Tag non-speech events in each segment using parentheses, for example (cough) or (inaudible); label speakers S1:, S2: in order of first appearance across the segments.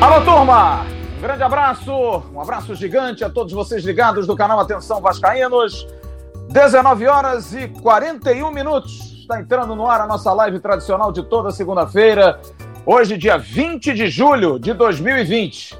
S1: Alô, turma! Um grande abraço, um abraço gigante a todos vocês ligados do canal Atenção Vascaínos. 19 horas e 41 minutos. Está entrando no ar a nossa live tradicional de toda segunda-feira. Hoje, dia 20 de julho de 2020.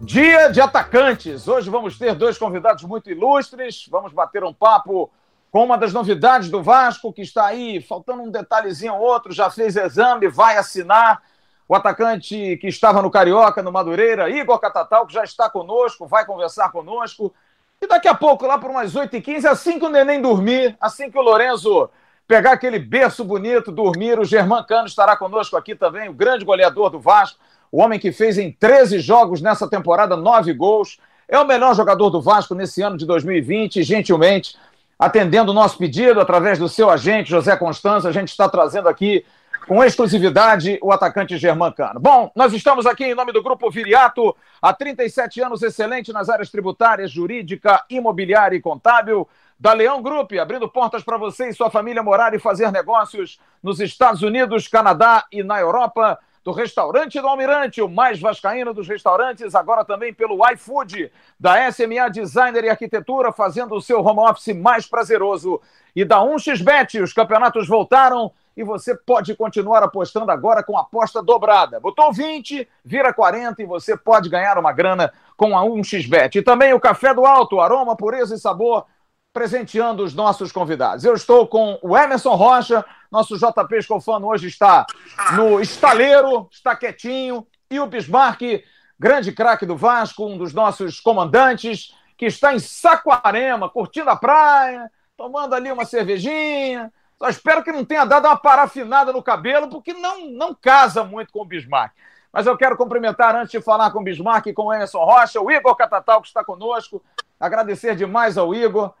S1: Dia de atacantes. Hoje vamos ter dois convidados muito ilustres. Vamos bater um papo com uma das novidades do Vasco, que está aí, faltando um detalhezinho ou outro, já fez exame, vai assinar o atacante que estava no Carioca, no Madureira, Igor Catatal, que já está conosco, vai conversar conosco. E daqui a pouco, lá por umas 8h15, assim que o neném dormir, assim que o Lorenzo pegar aquele berço bonito, dormir, o Germán Cano estará conosco aqui também, o grande goleador do Vasco, o homem que fez em 13 jogos nessa temporada, 9 gols. É o melhor jogador do Vasco nesse ano de 2020, gentilmente, atendendo o nosso pedido através do seu agente, José Constança, a gente está trazendo aqui com exclusividade o atacante Germán Cano. Bom, nós estamos aqui em nome do Grupo Viriato, há 37 anos excelente nas áreas tributárias, jurídica, imobiliária e contábil, da Leão Group, abrindo portas para você e sua família morar e fazer negócios nos Estados Unidos, Canadá e na Europa, do Restaurante do Almirante, o mais vascaíno dos restaurantes, agora também pelo iFood, da SMA Designer e Arquitetura, fazendo o seu home office mais prazeroso. E da 1xBet, os campeonatos voltaram e você pode continuar apostando agora com aposta dobrada. Botou 20, vira 40 e você pode ganhar uma grana com a 1xBet. E também o Café do Alto, aroma, pureza e sabor, presenteando os nossos convidados. Eu estou com o Emerson Rocha, nosso JP Escofano hoje está no estaleiro, está quietinho, e o Bismarck, grande craque do Vasco, um dos nossos comandantes, que está em Saquarema, curtindo a praia, tomando ali uma cervejinha, só espero que não tenha dado uma parafinada no cabelo, porque não, não casa muito com o Bismarck. Mas eu quero cumprimentar, antes de falar com o Bismarck e com o Emerson Rocha, o Igor Catatal, que está conosco. Agradecer demais ao Igor,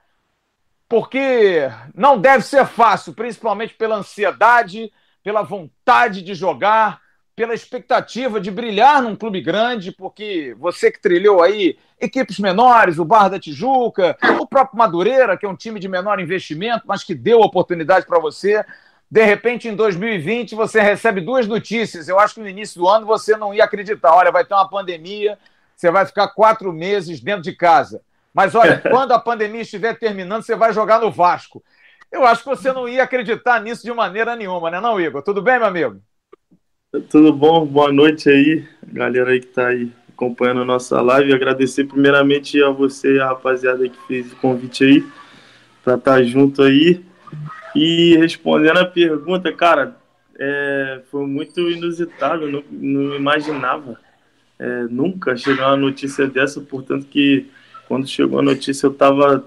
S1: porque não deve ser fácil, principalmente pela ansiedade, pela vontade de jogar, pela expectativa de brilhar num clube grande, porque você que trilhou aí equipes menores, o Barra da Tijuca, o próprio Madureira, que é um time de menor investimento, mas que deu oportunidade para você. De repente, em 2020, você recebe duas notícias. Eu acho que no início do ano você não ia acreditar. Olha, vai ter uma pandemia, você vai ficar quatro meses dentro de casa. Mas olha, (laughs) quando a pandemia estiver terminando, você vai jogar no Vasco. Eu acho que você não ia acreditar nisso de maneira nenhuma, né, não, Igor? Tudo bem, meu amigo?
S2: Tudo bom? Boa noite aí, galera aí que tá aí acompanhando a nossa live. Agradecer primeiramente a você e a rapaziada que fez o convite aí para estar tá junto aí. E respondendo a pergunta, cara, é, foi muito inusitado, não, não imaginava é, nunca chegar uma notícia dessa, portanto que quando chegou a notícia eu tava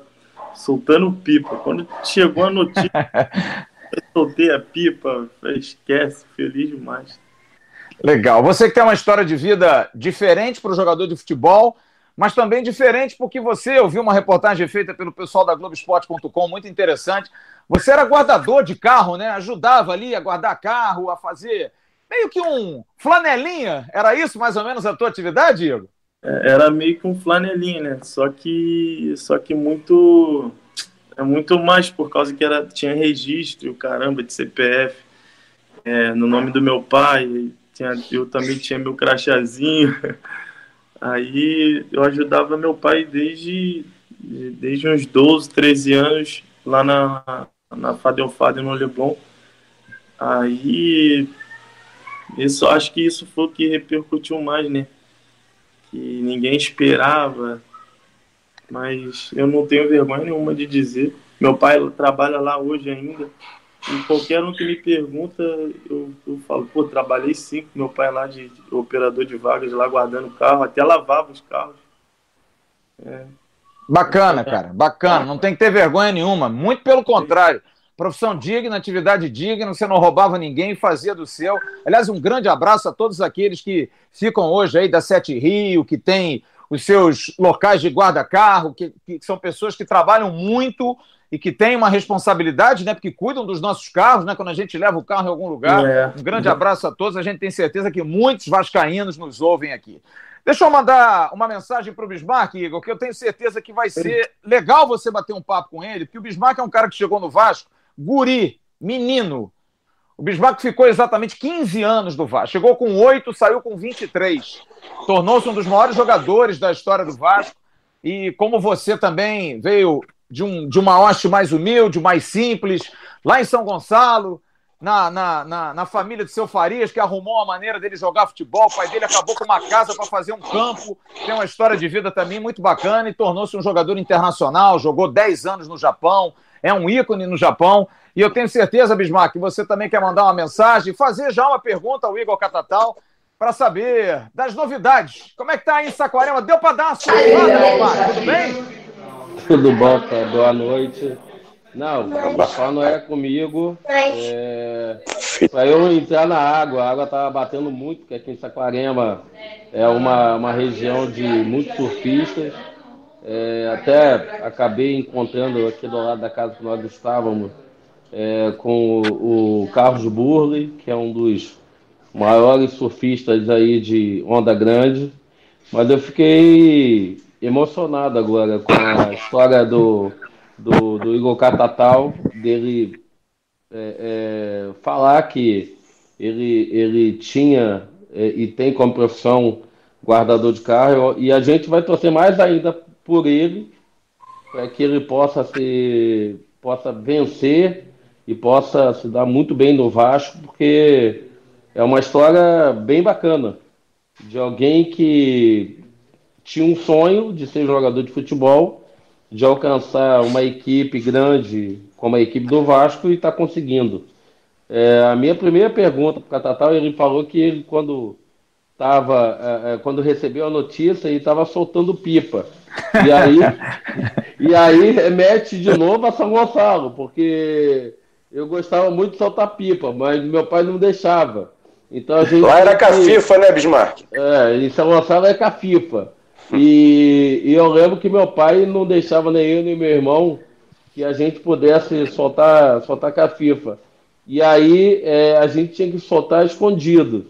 S2: soltando pipa. Quando chegou a notícia, (laughs) eu soltei a pipa, esquece, feliz demais.
S1: Legal. Você que tem uma história de vida diferente para o jogador de futebol, mas também diferente porque você ouviu uma reportagem feita pelo pessoal da Globoesporte.com, muito interessante. Você era guardador de carro, né? Ajudava ali a guardar carro, a fazer meio que um flanelinha. Era isso mais ou menos a tua atividade, Igor?
S2: É, era meio que um flanelinha, né? Só que, só que muito, é muito mais por causa que era tinha registro, caramba, de CPF é, no nome do meu pai tinha, eu também tinha meu crachazinho. (laughs) Aí eu ajudava meu pai desde, desde uns 12, 13 anos lá na, na Fadelfada no Leblon. Aí isso, acho que isso foi o que repercutiu mais, né? Que ninguém esperava, mas eu não tenho vergonha nenhuma de dizer. Meu pai trabalha lá hoje ainda. E qualquer um que me pergunta, eu, eu falo, pô, trabalhei cinco, meu pai lá de, de, operador de vagas, lá guardando carro, até lavava os carros.
S1: É. Bacana, cara, bacana. Não tem que ter vergonha nenhuma. Muito pelo contrário. Profissão digna, atividade digna, você não roubava ninguém fazia do seu. Aliás, um grande abraço a todos aqueles que ficam hoje aí da Sete Rio, que tem os seus locais de guarda-carro, que, que são pessoas que trabalham muito e que têm uma responsabilidade, né? Porque cuidam dos nossos carros, né? Quando a gente leva o carro em algum lugar. É. Um grande abraço a todos. A gente tem certeza que muitos vascaínos nos ouvem aqui. Deixa eu mandar uma mensagem para o Bismarck, Igor, que eu tenho certeza que vai ser legal você bater um papo com ele, porque o Bismarck é um cara que chegou no Vasco, guri, menino. O Bismarck ficou exatamente 15 anos do Vasco. Chegou com 8, saiu com 23. Tornou-se um dos maiores jogadores da história do Vasco. E como você também veio de, um, de uma hoste mais humilde, mais simples, lá em São Gonçalo, na, na, na, na, família de seu Farias, que arrumou uma maneira dele jogar futebol. O pai dele acabou com uma casa para fazer um campo. Tem uma história de vida também muito bacana e tornou-se um jogador internacional. Jogou 10 anos no Japão, é um ícone no Japão. E eu tenho certeza, Bismarck, que você também quer mandar uma mensagem, fazer já uma pergunta ao Igor Catatal para saber das novidades. Como é que tá aí em Saquarema? Deu para dar uma surpresa, Tudo bem?
S3: Tudo bom, cara. Boa noite. Não, papai não era comigo. É, para eu entrar na água, a água estava batendo muito, porque aqui em Saquarema é uma, uma região de muitos surfistas. É, até acabei encontrando aqui do lado da casa que nós estávamos é, com o, o Carlos Burley, que é um dos maiores surfistas aí de onda grande. Mas eu fiquei emocionado agora com a história do do, do Igor Catatal, dele é, é, falar que ele, ele tinha é, e tem como profissão guardador de carro, e a gente vai torcer mais ainda por ele, para que ele possa se possa vencer e possa se dar muito bem no Vasco, porque é uma história bem bacana de alguém que tinha um sonho de ser jogador de futebol de alcançar uma equipe grande como a equipe do Vasco e está conseguindo. É, a minha primeira pergunta para o Catatal, ele falou que ele, quando tava, é, é quando recebeu a notícia, ele estava soltando pipa. E aí, e aí remete de novo a São Gonçalo, porque eu gostava muito de soltar pipa, mas meu pai não deixava. Então a gente
S4: Lá era cafifa, né, Bismarck?
S3: É, em São Gonçalo é cafifa. (laughs) E, e, eu lembro que meu pai não deixava nem eu nem meu irmão que a gente pudesse soltar, soltar com a FIFA. E aí é, a gente tinha que soltar escondido.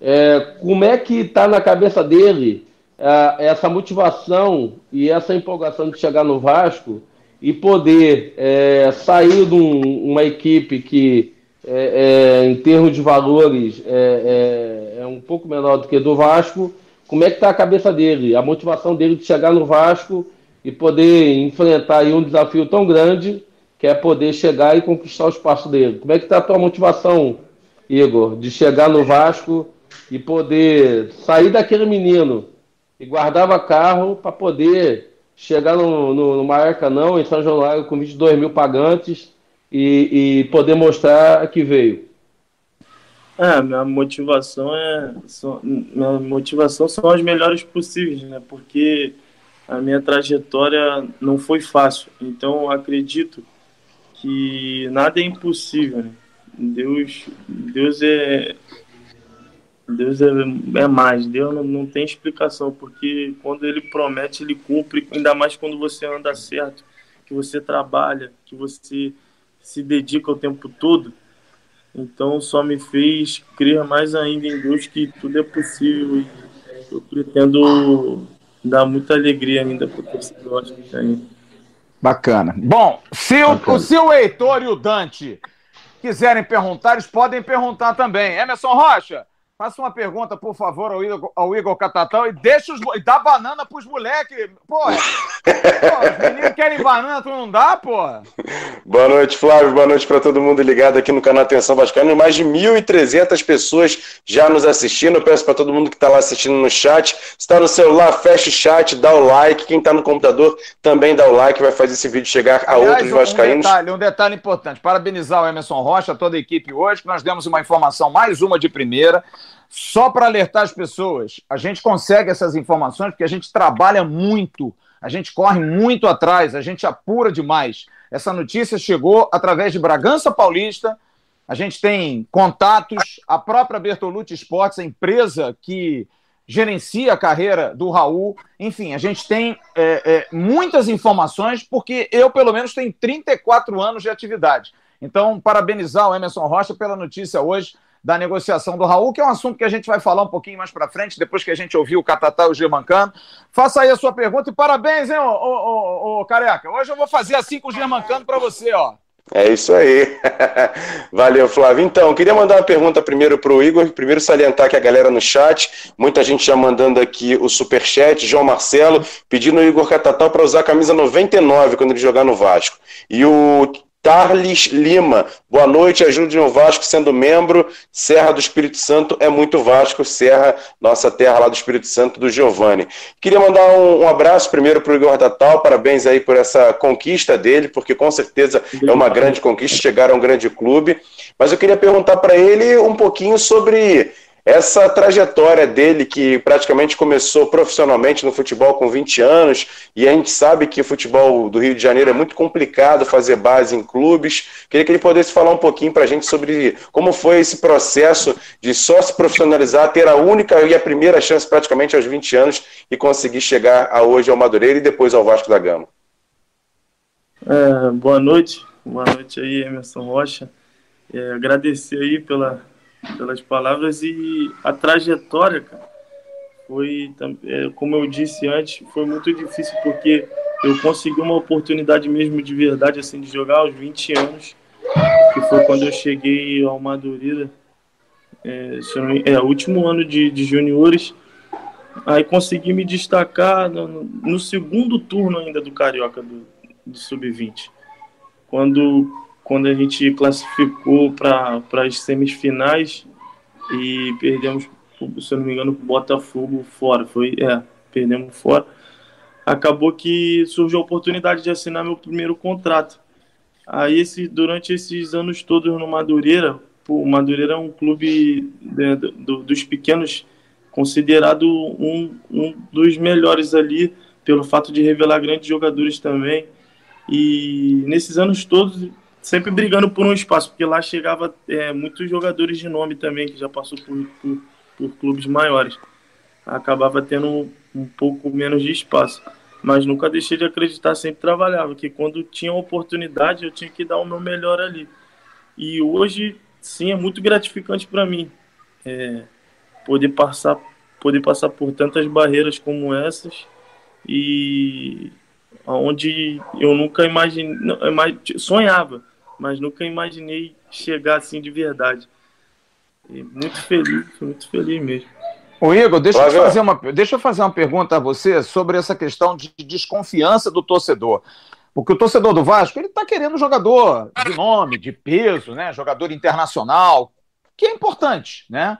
S3: É, como é que está na cabeça dele é, essa motivação e essa empolgação de chegar no Vasco e poder é, sair de um, uma equipe que, é, é, em termos de valores, é, um pouco menor do que do Vasco como é que está a cabeça dele, a motivação dele de chegar no Vasco e poder enfrentar um desafio tão grande que é poder chegar e conquistar o espaço dele. Como é que está a tua motivação, Igor, de chegar no Vasco e poder sair daquele menino que guardava carro para poder chegar no, no, no Maracanã, em São Januário, com 22 mil pagantes e, e poder mostrar que veio?
S2: É, minha motivação é. Só, minha motivação são as melhores possíveis, né? Porque a minha trajetória não foi fácil. Então acredito que nada é impossível. Né? Deus, Deus é. Deus é, é mais, Deus não, não tem explicação, porque quando ele promete, ele cumpre, ainda mais quando você anda certo, que você trabalha, que você se dedica o tempo todo então só me fez crer mais ainda em Deus que tudo é possível e eu pretendo dar muita alegria ainda para o torcedor que tem.
S1: Bacana. Bom, se o, Bacana. se o Heitor e o Dante quiserem perguntar, eles podem perguntar também. Emerson Rocha, Faça uma pergunta, por favor, ao Igor, ao Igor Catatal e deixa os, e dá banana pros moleques. Porra, porra, os meninos querem banana, tu não dá, porra?
S4: Boa noite, Flávio. Boa noite para todo mundo ligado aqui no canal Atenção Vascaíno. Mais de 1.300 pessoas já nos assistindo. Eu peço para todo mundo que está lá assistindo no chat. Se está no celular, fecha o chat, dá o like. Quem está no computador também dá o like. Vai fazer esse vídeo chegar a Aliás, outros um vascaínos.
S1: Detalhe, um detalhe importante. Parabenizar o Emerson Rocha, toda a equipe hoje, que nós demos uma informação, mais uma de primeira. Só para alertar as pessoas, a gente consegue essas informações porque a gente trabalha muito, a gente corre muito atrás, a gente apura demais. Essa notícia chegou através de Bragança Paulista, a gente tem contatos, a própria Bertolucci Esportes, a empresa que gerencia a carreira do Raul. Enfim, a gente tem é, é, muitas informações, porque eu, pelo menos, tenho 34 anos de atividade. Então, parabenizar o Emerson Rocha pela notícia hoje da negociação do Raul, que é um assunto que a gente vai falar um pouquinho mais para frente, depois que a gente ouvir o Catatá e o Germancano. Faça aí a sua pergunta e parabéns, hein, ô, ô, ô, ô Careca. Hoje eu vou fazer assim com o Germancano para você, ó.
S4: É isso aí. (laughs) Valeu, Flávio. Então, queria mandar uma pergunta primeiro para o Igor. Primeiro, salientar que a galera no chat, muita gente já mandando aqui o superchat. João Marcelo pedindo o Igor Catatal para usar a camisa 99 quando ele jogar no Vasco. E o Carles Lima, boa noite, ajude o Vasco sendo membro. Serra do Espírito Santo é muito Vasco, Serra, nossa terra lá do Espírito Santo, do Giovanni. Queria mandar um, um abraço primeiro para o Igor Tatal, parabéns aí por essa conquista dele, porque com certeza é uma grande conquista chegar a um grande clube. Mas eu queria perguntar para ele um pouquinho sobre essa trajetória dele, que praticamente começou profissionalmente no futebol com 20 anos, e a gente sabe que o futebol do Rio de Janeiro é muito complicado fazer base em clubes. Queria que ele pudesse falar um pouquinho para a gente sobre como foi esse processo de só se profissionalizar, ter a única e a primeira chance praticamente aos 20 anos e conseguir chegar a hoje ao Madureira e depois ao Vasco da Gama.
S2: É, boa noite, boa noite aí, Emerson Rocha. É, agradecer aí pela pelas palavras e a trajetória, cara, foi, é, como eu disse antes, foi muito difícil porque eu consegui uma oportunidade mesmo de verdade, assim, de jogar aos 20 anos, que foi quando eu cheguei ao Madureira, é, é, último ano de, de juniores, aí consegui me destacar no, no segundo turno ainda do Carioca, do, do Sub-20, quando quando a gente classificou para as semifinais e perdemos, se eu não me engano, Botafogo fora. Foi, é, perdemos fora. Acabou que surgiu a oportunidade de assinar meu primeiro contrato. Aí, esse, durante esses anos todos no Madureira, o Madureira é um clube né, do, dos pequenos considerado um, um dos melhores ali, pelo fato de revelar grandes jogadores também. E nesses anos todos sempre brigando por um espaço, porque lá chegava é, muitos jogadores de nome também, que já passou por, por, por clubes maiores. Acabava tendo um, pouco menos de espaço. Mas nunca deixei de acreditar, sempre trabalhava, que quando tinha oportunidade eu tinha que dar o meu melhor ali. E hoje, sim, é muito gratificante para mim é, poder, passar, poder passar por tantas barreiras como essas e onde eu nunca imaginei, sonhava mas nunca imaginei chegar assim de verdade. E muito feliz, muito feliz mesmo.
S1: O Igor, deixa eu, fazer uma, deixa eu fazer uma pergunta a você sobre essa questão de desconfiança do torcedor. Porque o torcedor do Vasco, ele está querendo jogador de nome, de peso, né? jogador internacional, que é importante, né?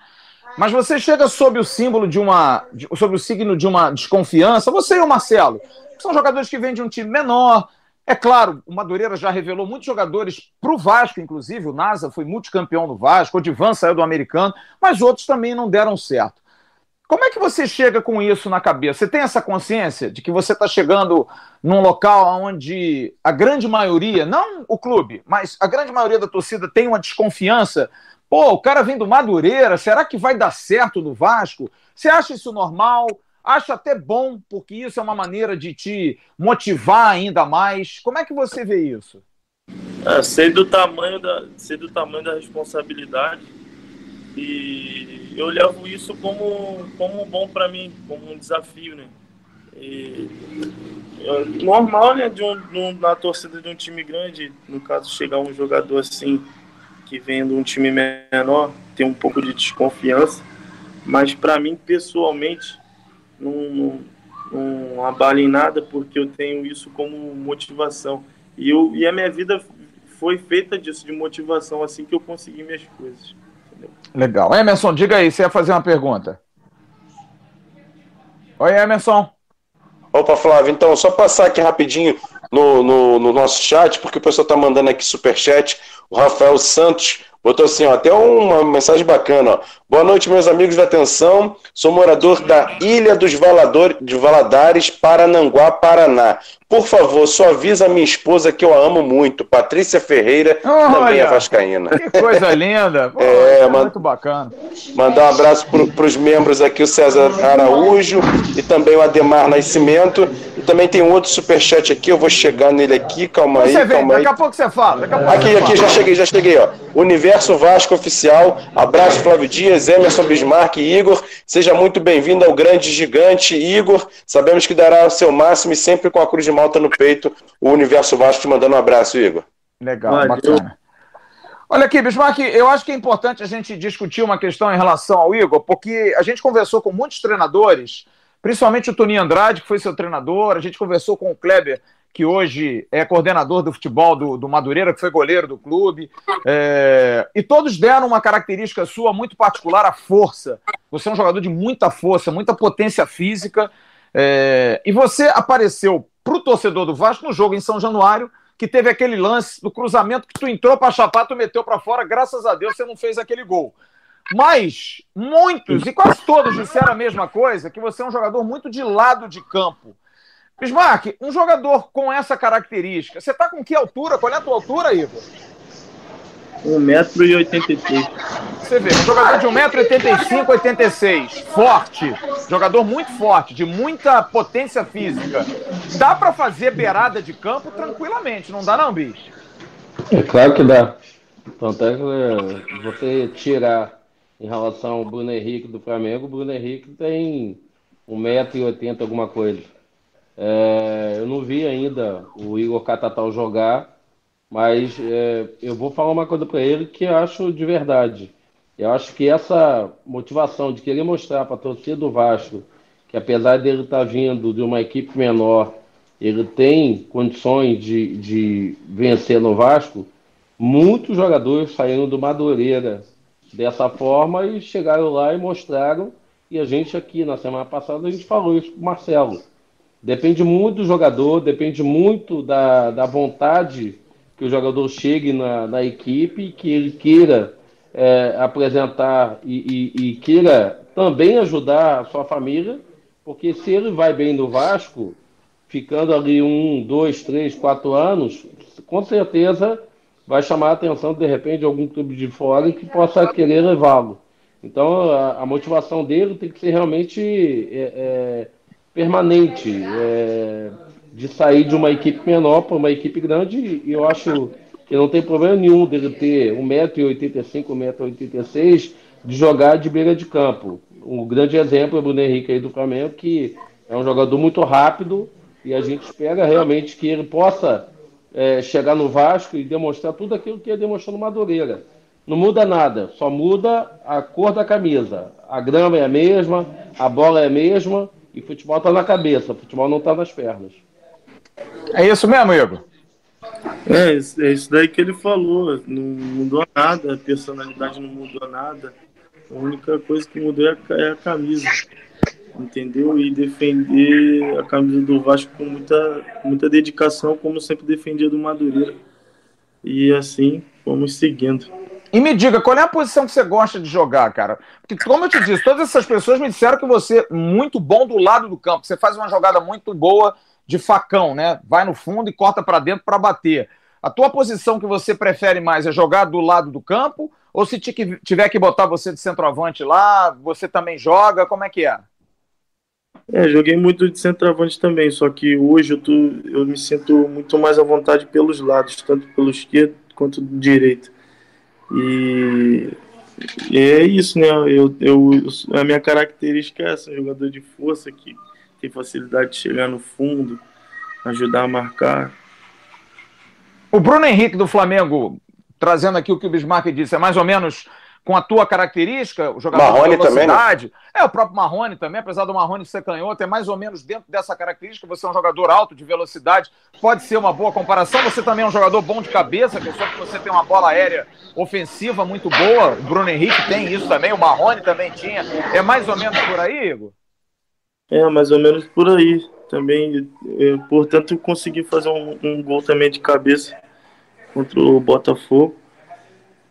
S1: Mas você chega sob o símbolo de uma. sob o signo de uma desconfiança, você e o Marcelo, que são jogadores que vêm de um time menor, é claro, o Madureira já revelou muitos jogadores para o Vasco, inclusive. O Nasa foi multicampeão do Vasco, o Divan saiu do americano, mas outros também não deram certo. Como é que você chega com isso na cabeça? Você tem essa consciência de que você está chegando num local onde a grande maioria, não o clube, mas a grande maioria da torcida tem uma desconfiança? Pô, o cara vem do Madureira, será que vai dar certo no Vasco? Você acha isso normal? Acho até bom, porque isso é uma maneira de te motivar ainda mais. Como é que você vê isso?
S2: É, sei do tamanho da, sei do tamanho da responsabilidade e eu levo isso como como bom para mim, como um desafio, né? E, é normal, né, de um, de um, na torcida de um time grande, no caso chegar um jogador assim que vem de um time menor, ter um pouco de desconfiança, mas para mim pessoalmente não, não, não abala em nada, porque eu tenho isso como motivação. E, eu, e a minha vida foi feita disso, de motivação, assim que eu consegui minhas coisas. Entendeu?
S1: Legal. Emerson, diga aí, você ia fazer uma pergunta. Oi, Emerson.
S4: Opa, Flávio, então, só passar aqui rapidinho no, no, no nosso chat, porque o pessoal está mandando aqui superchat. O Rafael Santos Botou assim, ó, até uma mensagem bacana. Ó. Boa noite, meus amigos da atenção. Sou morador da Ilha dos Valador, de Valadares, Parananguá, Paraná. Por favor, só avisa a minha esposa que eu a amo muito, Patrícia Ferreira, também é vascaína.
S1: Que coisa linda. Pô, (laughs) é, é muito bacana.
S4: Mandar um abraço para os membros aqui, o César Araújo e também o Ademar Nascimento também tem um outro superchat aqui, eu vou chegar nele aqui, calma aí.
S1: Você vem,
S4: calma
S1: daqui
S4: aí.
S1: a pouco você fala. Daqui a pouco
S4: Aqui,
S1: você
S4: aqui,
S1: fala.
S4: já cheguei, já cheguei, ó. Universo Vasco Oficial, abraço Flávio Dias, Emerson Bismarck e Igor. Seja muito bem-vindo ao grande gigante Igor. Sabemos que dará o seu máximo e sempre com a cruz de malta no peito. O Universo Vasco te mandando um abraço, Igor.
S1: Legal,
S2: Valeu.
S1: bacana. Olha aqui, Bismarck, eu acho que é importante a gente discutir uma questão em relação ao Igor, porque a gente conversou com muitos treinadores, principalmente o Toninho Andrade, que foi seu treinador, a gente conversou com o Kleber, que hoje é coordenador do futebol do, do Madureira, que foi goleiro do clube, é, e todos deram uma característica sua muito particular, a força. Você é um jogador de muita força, muita potência física, é, e você apareceu para o torcedor do Vasco no jogo em São Januário, que teve aquele lance do cruzamento que tu entrou para chapar, tu meteu para fora, graças a Deus você não fez aquele gol. Mas muitos e quase todos disseram a mesma coisa, que você é um jogador muito de lado de campo. Bismarck, um jogador com essa característica, você tá com que altura? Qual é a tua altura, Igor?
S2: 1,83m.
S1: Você vê, um jogador de 1,85m, 86 forte, jogador muito forte, de muita potência física. Dá para fazer beirada de campo tranquilamente, não dá não, bicho?
S3: É claro que dá. Tanto é que é, você tirar em relação ao Bruno Henrique do Flamengo, o Bruno Henrique tem 1,80m alguma coisa. É, eu não vi ainda o Igor Catatal jogar, mas é, eu vou falar uma coisa para ele que eu acho de verdade. Eu acho que essa motivação de querer mostrar para a torcida do Vasco que apesar dele estar vindo de uma equipe menor, ele tem condições de, de vencer no Vasco, muitos jogadores saíram do Madureira dessa forma e chegaram lá e mostraram. E a gente aqui na semana passada a gente falou isso com o Marcelo. Depende muito do jogador, depende muito da, da vontade que o jogador chegue na, na equipe, que ele queira é, apresentar e, e, e queira também ajudar a sua família, porque se ele vai bem no Vasco, ficando ali um, dois, três, quatro anos, com certeza vai chamar a atenção de repente de algum clube de fora que possa querer levá-lo. Então a, a, motivação dele tem que ser realmente é, é, permanente, é, de sair de uma equipe menor para uma equipe grande. E eu acho que não tem problema nenhum dele ter 1,85m, 1,86m de jogar de beira de campo. Um grande exemplo é o Bruno Henrique aí do Flamengo, que é um jogador muito rápido e a gente espera realmente que ele possa é, chegar no Vasco e demonstrar tudo aquilo que ele demonstrou no Madureira. Não muda nada, só muda a cor da camisa. A grama é a mesma, a bola é a mesma e futebol está na cabeça, futebol não está nas pernas.
S1: É isso mesmo, Igor?
S2: É, é isso daí que ele falou. Não mudou nada, a personalidade não mudou nada. A única coisa que mudou é a camisa. Entendeu? E defender a camisa do Vasco com muita, muita dedicação, como sempre defendia do Madureira. E assim, vamos seguindo.
S1: E me diga, qual é a posição que você gosta de jogar, cara? Porque, como eu te disse, todas essas pessoas me disseram que você é muito bom do lado do campo. Você faz uma jogada muito boa de facão, né? Vai no fundo e corta para dentro para bater. A tua posição que você prefere mais é jogar do lado do campo? Ou se tiver que botar você de centroavante lá, você também joga? Como é que é?
S2: É, joguei muito de centroavante também, só que hoje eu, tô, eu me sinto muito mais à vontade pelos lados, tanto pelo esquerdo quanto do direito. E, e é isso, né? Eu, eu, a minha característica é essa, jogador de força que tem facilidade de chegar no fundo, ajudar a marcar.
S1: O Bruno Henrique do Flamengo, trazendo aqui o que o Bismarck disse, é mais ou menos com a tua característica, o jogador
S4: Marrone
S1: de
S4: Também,
S1: velocidade.
S4: né?
S1: É, o próprio Marrone também, apesar do Marrone ser canhoto, é mais ou menos dentro dessa característica. Você é um jogador alto, de velocidade, pode ser uma boa comparação. Você também é um jogador bom de cabeça, que que você tem uma bola aérea ofensiva muito boa. O Bruno Henrique tem isso também, o Marrone também tinha. É mais ou menos por aí, Igor?
S2: É, mais ou menos por aí. Também, eu, portanto, consegui fazer um, um gol também de cabeça contra o Botafogo.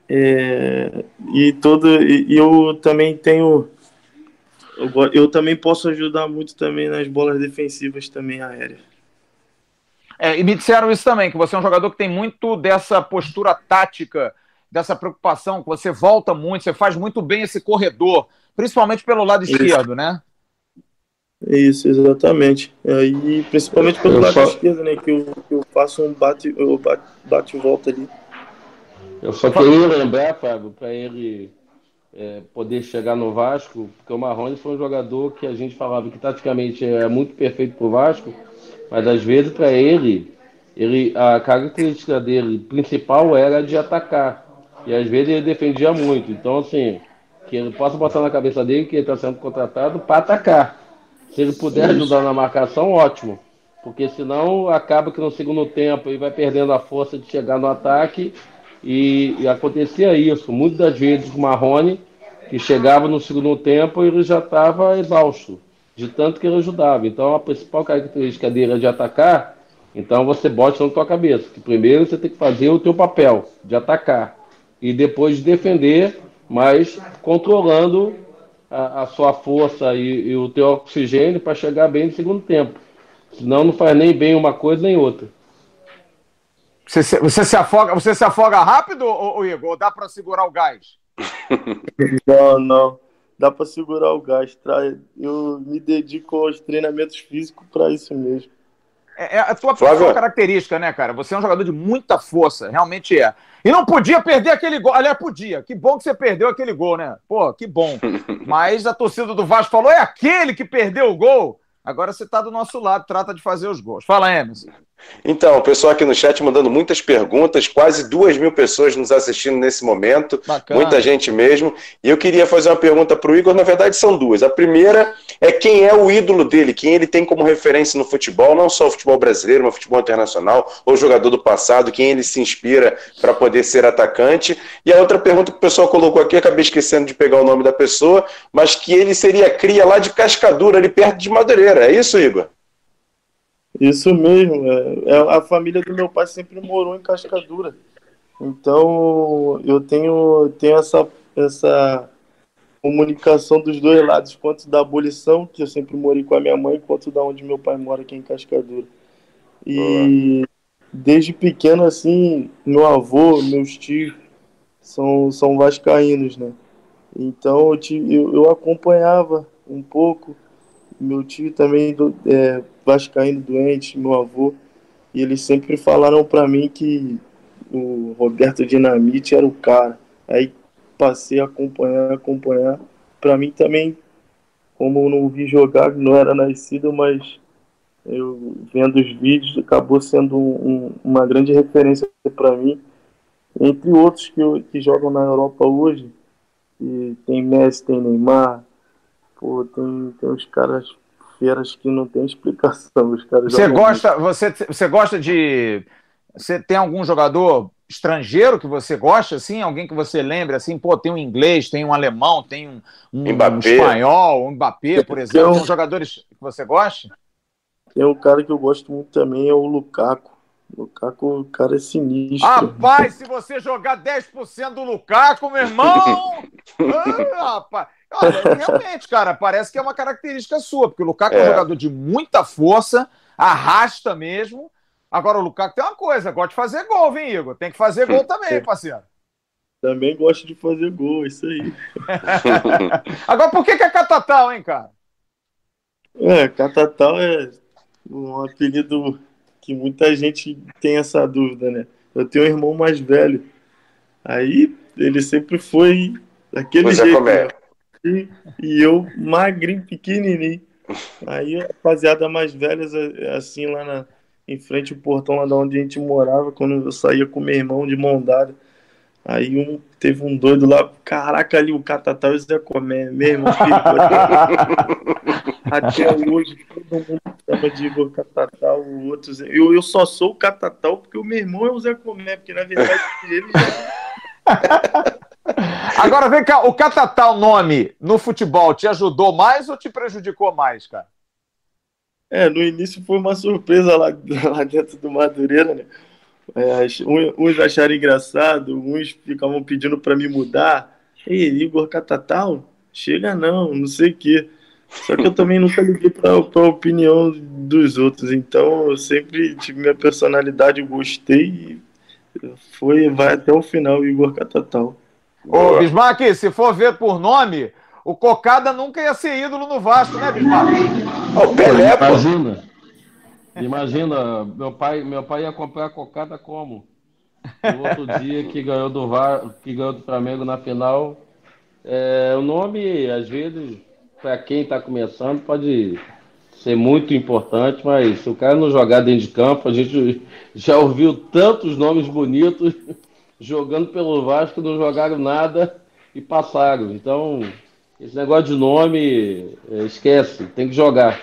S2: É, e todo e eu também tenho eu, eu, também posso ajudar muito também nas bolas defensivas também aéreas.
S1: É, e me disseram isso também, que você é um jogador que tem muito dessa postura tática, dessa preocupação, que você volta muito, você faz muito bem esse corredor, principalmente pelo lado isso. esquerdo, né?
S2: Isso, exatamente. E principalmente pelo lado só... esquerdo, né? Que eu, que eu faço um bate, eu bate, bate volta ali.
S3: Eu só queria lembrar, Fábio, para ele é, poder chegar no Vasco, porque o Marrone foi um jogador que a gente falava que taticamente é muito perfeito para o Vasco, mas às vezes para ele, ele, a característica dele principal era de atacar. E às vezes ele defendia muito. Então, assim, que ele possa botar na cabeça dele que ele está sendo contratado para atacar. Se ele puder ajudar na marcação, ótimo. Porque senão acaba que no segundo tempo ele vai perdendo a força de chegar no ataque e, e acontecia isso. Muitas vezes o Marrone, que chegava no segundo tempo, ele já estava exausto, de tanto que ele ajudava. Então a principal característica dele é de atacar, então você bota na tua cabeça, que primeiro você tem que fazer o teu papel de atacar e depois de defender, mas controlando a, a sua força e, e, o teu oxigênio para chegar bem no segundo tempo. Senão não faz nem bem uma coisa nem outra.
S1: Você, se, você se afoga, você se afoga rápido, ou, ou Igor? Ou dá para segurar o gás? (laughs)
S2: não, não. Dá para segurar o gás. Eu me dedico aos treinamentos físicos para isso mesmo.
S1: É, é a tua principal característica, né, cara? Você é um jogador de muita força, realmente é. E não podia perder aquele gol. Aliás, podia. Que bom que você perdeu aquele gol, né? Pô, que bom. (laughs) Mas a torcida do Vasco falou: é aquele que perdeu o gol. Agora você está do nosso lado, trata de fazer os gols. Fala, Emerson.
S4: Então, o pessoal aqui no chat mandando muitas perguntas, quase duas mil pessoas nos assistindo nesse momento, Bacana. muita gente mesmo. E eu queria fazer uma pergunta para o Igor, na verdade são duas. A primeira é quem é o ídolo dele, quem ele tem como referência no futebol, não só o futebol brasileiro, mas o futebol internacional, ou jogador do passado, quem ele se inspira para poder ser atacante. E a outra pergunta que o pessoal colocou aqui, acabei esquecendo de pegar o nome da pessoa, mas que ele seria cria lá de Cascadura, ali perto de Madureira. É isso, Igor?
S2: Isso mesmo. É, é, a família do meu pai sempre morou em Cascadura. Então eu tenho, tenho essa, essa comunicação dos dois lados, quanto da abolição, que eu sempre morei com a minha mãe, quanto da onde meu tive mora aqui em Cascadura. E desde pequeno, assim, meu avô, meus tios são, são vascaínos, né? Então eu, eu, eu acompanhava um pouco. Meu tio também é, vascaíno doente, meu avô, e eles sempre falaram para mim que o Roberto Dinamite era o cara. Aí passei a acompanhar, acompanhar. Para mim também, como eu não vi jogar, não era nascido, mas eu vendo os vídeos acabou sendo um, uma grande referência para mim. Entre outros que, que jogam na Europa hoje, e tem Messi, tem Neymar, pô, tem, tem os caras feras que não tem explicação. Os caras
S1: você gosta, você, você gosta de. Você tem algum jogador estrangeiro que você gosta, assim? Alguém que você lembra, assim, pô, tem um inglês, tem um alemão, tem um, um, um espanhol, um Mbappé, por exemplo. Tem um... jogadores que você gosta?
S2: Tem um cara que eu gosto muito também, é o Lukaku. Lukaku, o cara é sinistro.
S1: Rapaz, se você jogar 10% do Lukaku, meu irmão! (laughs) ah, rapaz. Olha, realmente, cara, parece que é uma característica sua, porque o Lukaku é, é um jogador de muita força, arrasta mesmo. Agora, o Lukaku tem uma coisa, gosta de fazer gol, vem, Igor? Tem que fazer gol também, parceiro.
S2: Também gosta de fazer gol, isso aí. (laughs)
S1: Agora, por que, que é Catatal, hein, cara?
S2: É, Catatal é um apelido que muita gente tem essa dúvida, né? Eu tenho um irmão mais velho. Aí ele sempre foi daquele jeito. Né? E eu magrinho, pequenininho. Aí a rapaziada mais velha, assim, lá na, em frente ao portão lá de onde a gente morava, quando eu saía com meu irmão de mão dada. Aí um, teve um doido lá, caraca, ali o Catatal e o Zé Comé, meu irmão. (laughs) Até hoje, todo mundo chama de Igor Catatal, o outro Zé. Eu, eu só sou o Catatal porque o meu irmão é o Zé Comé, porque na verdade ele já... (laughs)
S1: Agora vem cá, o Catatal nome no futebol te ajudou mais ou te prejudicou mais, cara?
S2: É, no início foi uma surpresa lá, (laughs) lá dentro do Madureira, né? É, uns acharam engraçado, uns ficavam pedindo para me mudar. Ei, Igor Catatal? Chega não, não sei o quê. Só que eu também nunca liguei para a opinião dos outros, então eu sempre tive minha personalidade, gostei e foi, vai até o final, Igor Catatal.
S1: Ô, Bismarck, se for ver por nome, o Cocada nunca ia ser ídolo no Vasco, né, Bismarck?
S3: O Pelé, imagina. Imagina, meu pai, meu pai ia comprar cocada como? No outro (laughs) dia que ganhou do VAR, que ganhou do Flamengo na final. É, o nome, às vezes, para quem está começando, pode ser muito importante, mas se o cara não jogar dentro de campo, a gente (laughs) já ouviu tantos nomes bonitos jogando pelo Vasco, não jogaram nada e passaram. Então, esse negócio de nome, é, esquece, tem que jogar.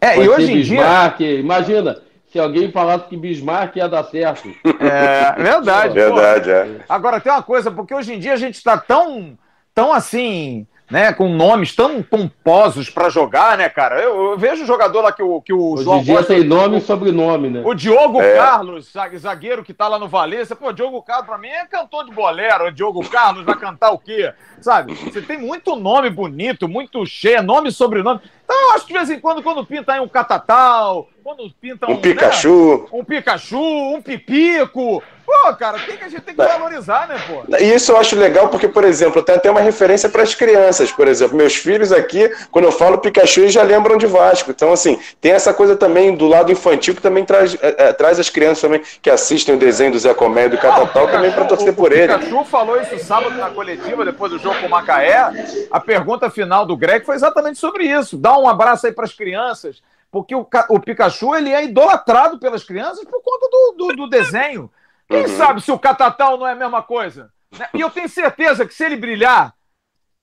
S1: É, Pode e hoje em Bismarck,
S3: dia... imagina, se alguém falasse que Bismarck ia dar certo.
S1: É, verdade.
S4: verdade, é.
S1: Agora tem uma coisa, porque hoje em dia a gente está tão, tão assim, né, com nomes tão pomposos para jogar, né, cara? Eu, eu, vejo o jogador lá que o, que o
S3: Hoje João em dia tem nome e sobrenome, né?
S1: O Diogo é. Carlos, zagueiro que tá lá no Valência, pô, Diogo Carlos para mim é cantor de bolero, o Diogo Carlos vai cantar o quê? Sabe? Você tem muito nome bonito, muito cheio, nome e sobrenome. Então eu acho que de vez em quando, quando pinta aí um catatal, quando pinta
S4: um, um Pikachu,
S1: né? um Pikachu, um Pipico, Pô, cara, tem que a gente tem que valorizar, né, pô?
S4: E isso eu acho legal porque, por exemplo, tem até uma referência para as crianças, por exemplo, meus filhos aqui, quando eu falo Pikachu, eles já lembram de Vasco. Então, assim, tem essa coisa também do lado infantil que também traz, é, é, traz as crianças também que assistem o desenho do Zé Comé e do Catatal ah, também para torcer o, por o ele.
S1: O Pikachu falou isso sábado na coletiva, depois do jogo com o Macaé. A pergunta final do Greg foi exatamente sobre isso. Dá um abraço aí para as crianças porque o, o, Pikachu ele é idolatrado pelas crianças por conta do, do, do desenho. Quem uhum. sabe se o Catatal não é a mesma coisa? Né? E eu tenho certeza que se ele brilhar,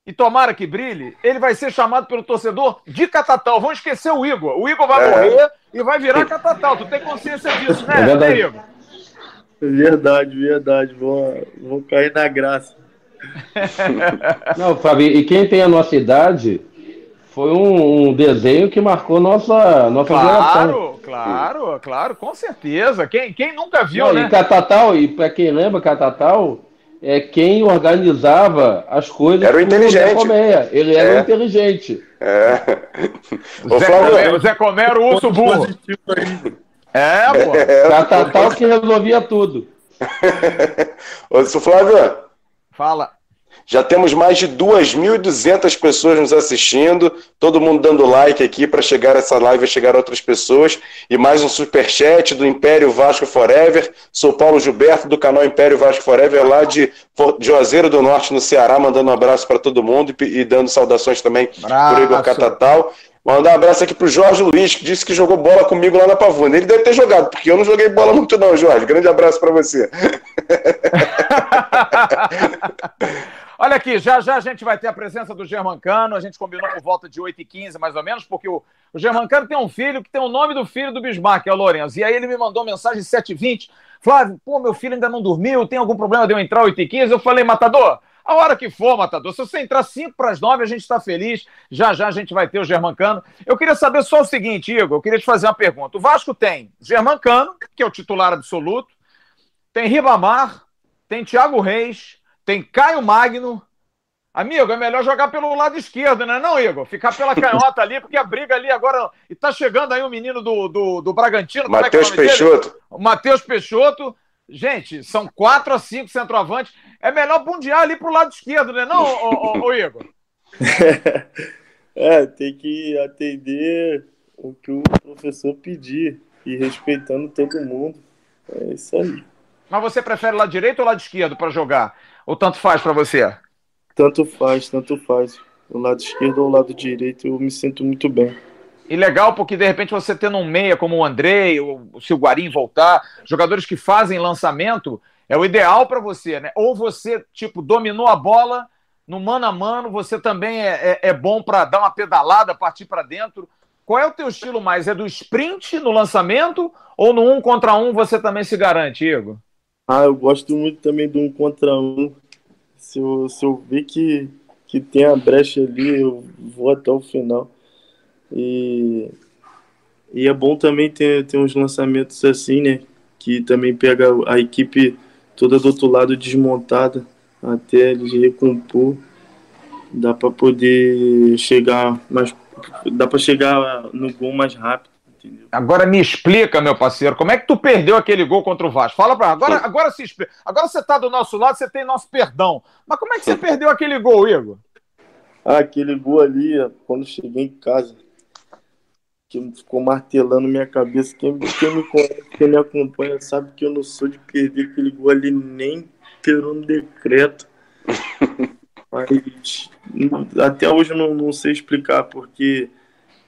S1: e tomara que brilhe, ele vai ser chamado pelo torcedor de Catatal. Vão esquecer o Igor. O Igor vai é. morrer e vai virar Catatal. Tu tem consciência disso, né, é
S2: verdade. Igor? Verdade, verdade. Vou, vou cair na graça. (laughs) (laughs)
S3: Não, Fábio, e quem tem a nossa idade foi um, um desenho que marcou nossa, nossa
S1: claro, geração. Claro, claro, com certeza. Quem, quem nunca viu, Não, né?
S3: E Catatal, e para quem lembra, Catatal é quem organizava as coisas.
S4: Era o inteligente.
S3: Zé Ele era é. o inteligente.
S4: É.
S1: O Zé, Comé, o Zé Comé era o urso burro.
S3: É, pô. É, Catatal que resolvia tudo. (laughs)
S4: Ô, Flávio.
S1: Fala.
S4: Já temos mais de 2.200 pessoas nos assistindo, todo mundo dando like aqui para chegar essa live a chegar a outras pessoas. E mais um super chat do Império Vasco Forever. Sou Paulo Gilberto do canal Império Vasco Forever lá de Juazeiro do Norte no Ceará, mandando um abraço para todo mundo e, e, dando saudações também para Igor Catatal. Mandar um abraço aqui pro Jorge Luiz, que disse que jogou bola comigo lá na Pavuna. Ele deve ter jogado, porque eu não joguei bola muito não, Jorge. Grande abraço para você. (laughs)
S1: Olha aqui, já já a gente vai ter a presença do Germancano. A gente combinou por volta de 8h15, mais ou menos, porque o, o Germancano tem um filho que tem o nome do filho do Bismarck, é o Lourenço. E aí ele me mandou mensagem 7h20. Flávio, pô, meu filho ainda não dormiu, tem algum problema de eu entrar 8h15? Eu falei, Matador, a hora que for, Matador. Se você entrar 5 para as 9, a gente está feliz. Já já a gente vai ter o Germancano. Eu queria saber só o seguinte, Igor. Eu queria te fazer uma pergunta. O Vasco tem Germancano, que é o titular absoluto, tem Ribamar, tem Thiago Reis, tem Caio Magno. Amigo, é melhor jogar pelo lado esquerdo, né, não, Igor? Ficar pela (laughs) canhota ali, porque a briga ali agora. E tá chegando aí o um menino do, do, do Bragantino.
S4: Matheus é Peixoto.
S1: O Matheus Peixoto. Gente, são quatro a cinco centroavantes. É melhor bundear ali pro lado esquerdo, né, não, ô, ô, ô Igor? (laughs)
S2: é, tem que atender o que o professor pedir e respeitando todo mundo. É isso aí.
S1: Mas você prefere lado direito ou lado esquerdo para jogar? Ou tanto faz para você?
S2: Tanto faz, tanto faz. O lado esquerdo ou o lado direito, eu me sinto muito bem.
S1: E legal porque de repente você tendo um meia como o Andrei, ou se o Guarim voltar, jogadores que fazem lançamento, é o ideal para você, né? Ou você, tipo, dominou a bola no mano a mano, você também é, é, é bom para dar uma pedalada, partir para dentro. Qual é o teu estilo mais? É do sprint no lançamento ou no um contra um você também se garante, Igor?
S2: Ah, eu gosto muito também do um contra um. Se eu, se eu ver que, que tem a brecha ali, eu vou até o final. E, e é bom também ter, ter uns lançamentos assim, né? Que também pega a equipe toda do outro lado desmontada até eles recompor. Dá para poder chegar mais. Dá para chegar no gol mais rápido.
S1: Entendeu? Agora me explica, meu parceiro, como é que tu perdeu aquele gol contra o Vasco? Fala pra agora, agora se. Agora você tá do nosso lado, você tem nosso perdão. Mas como é que você perdeu aquele gol, Igor?
S2: Ah, aquele gol ali, quando cheguei em casa, que ficou martelando minha cabeça. Quem, quem me conhece, quem me acompanha, sabe que eu não sou de perder aquele gol ali nem ter um decreto. (laughs) Mas até hoje eu não, não sei explicar, porque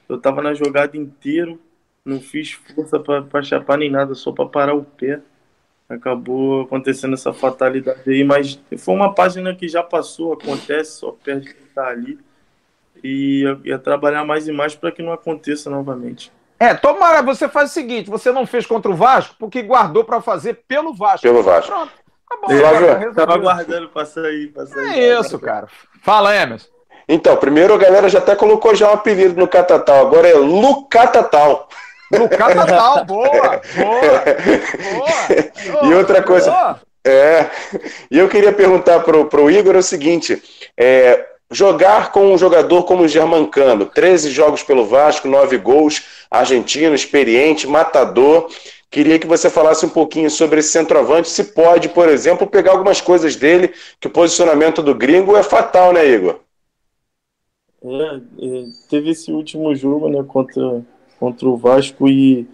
S2: eu tava na jogada inteiro, não fiz força para chapar nem nada, só para parar o pé. Acabou acontecendo essa fatalidade aí, mas foi uma página que já passou, acontece, só perde quem tá ali. E ia trabalhar mais e mais para que não aconteça novamente.
S1: É, tomara, você faz o seguinte: você não fez contra o Vasco porque guardou para fazer pelo Vasco.
S4: Pelo Vasco. Pronto.
S2: Tá bom, Flávio, tava aguardando pra sair, pra sair.
S1: É isso, cara. Fala, Emerson.
S4: Então, primeiro a galera já até colocou já um apelido no Catatal, agora é Lucatatal.
S1: Lucatatal, (laughs) boa, boa, boa.
S4: E outra coisa, boa. é, e eu queria perguntar pro, pro Igor o seguinte, é, jogar com um jogador como o Germancano, 13 jogos pelo Vasco, 9 gols, argentino, experiente, matador, Queria que você falasse um pouquinho sobre esse centroavante, se pode, por exemplo, pegar algumas coisas dele, que o posicionamento do gringo é fatal, né, Igor?
S2: É, é, teve esse último jogo né, contra, contra o Vasco e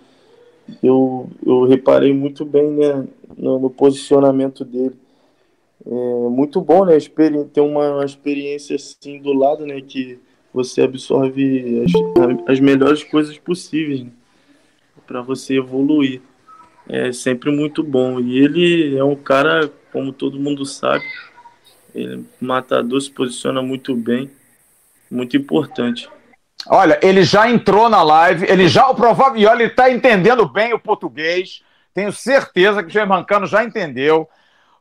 S2: eu, eu reparei muito bem né, no, no posicionamento dele. É muito bom, né? Ter uma, experiência assim do lado, né? Que você absorve as, as melhores coisas possíveis. Né? para você evoluir. É sempre muito bom. E ele é um cara, como todo mundo sabe, ele matador se posiciona muito bem, muito importante.
S1: Olha, ele já entrou na live, ele já o provável, e olha, ele está entendendo bem o português. Tenho certeza que o Germancano já entendeu.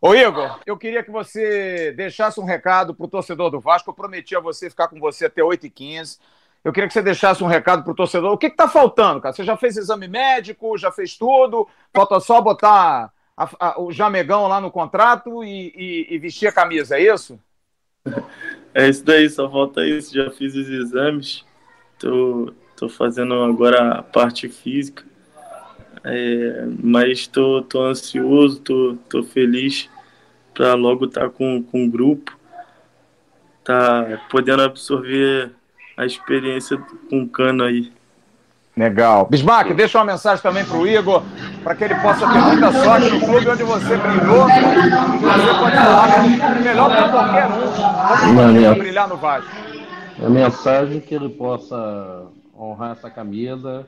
S1: Ô Igor, eu queria que você deixasse um recado para o torcedor do Vasco. Eu prometi a você ficar com você até 8h15. Eu queria que você deixasse um recado para o torcedor. O que está faltando, cara? Você já fez exame médico, já fez tudo? Falta só botar a, a, o jamegão lá no contrato e, e, e, vestir a camisa, é isso?
S2: É isso daí, só falta isso. Já fiz os exames, tô, tô fazendo agora a parte física, é, mas tô, tô ansioso, tô, tô feliz para logo estar tá com, com o grupo, tá podendo absorver a experiência com cano aí.
S1: Legal. Bismarck, deixa uma mensagem também para o Igor, para que ele possa ter muita sorte no clube onde você brilhou. Você pode falar melhor que qualquer um. Como minha... brilhar no Vasco.
S3: A mensagem é que ele possa honrar essa camisa.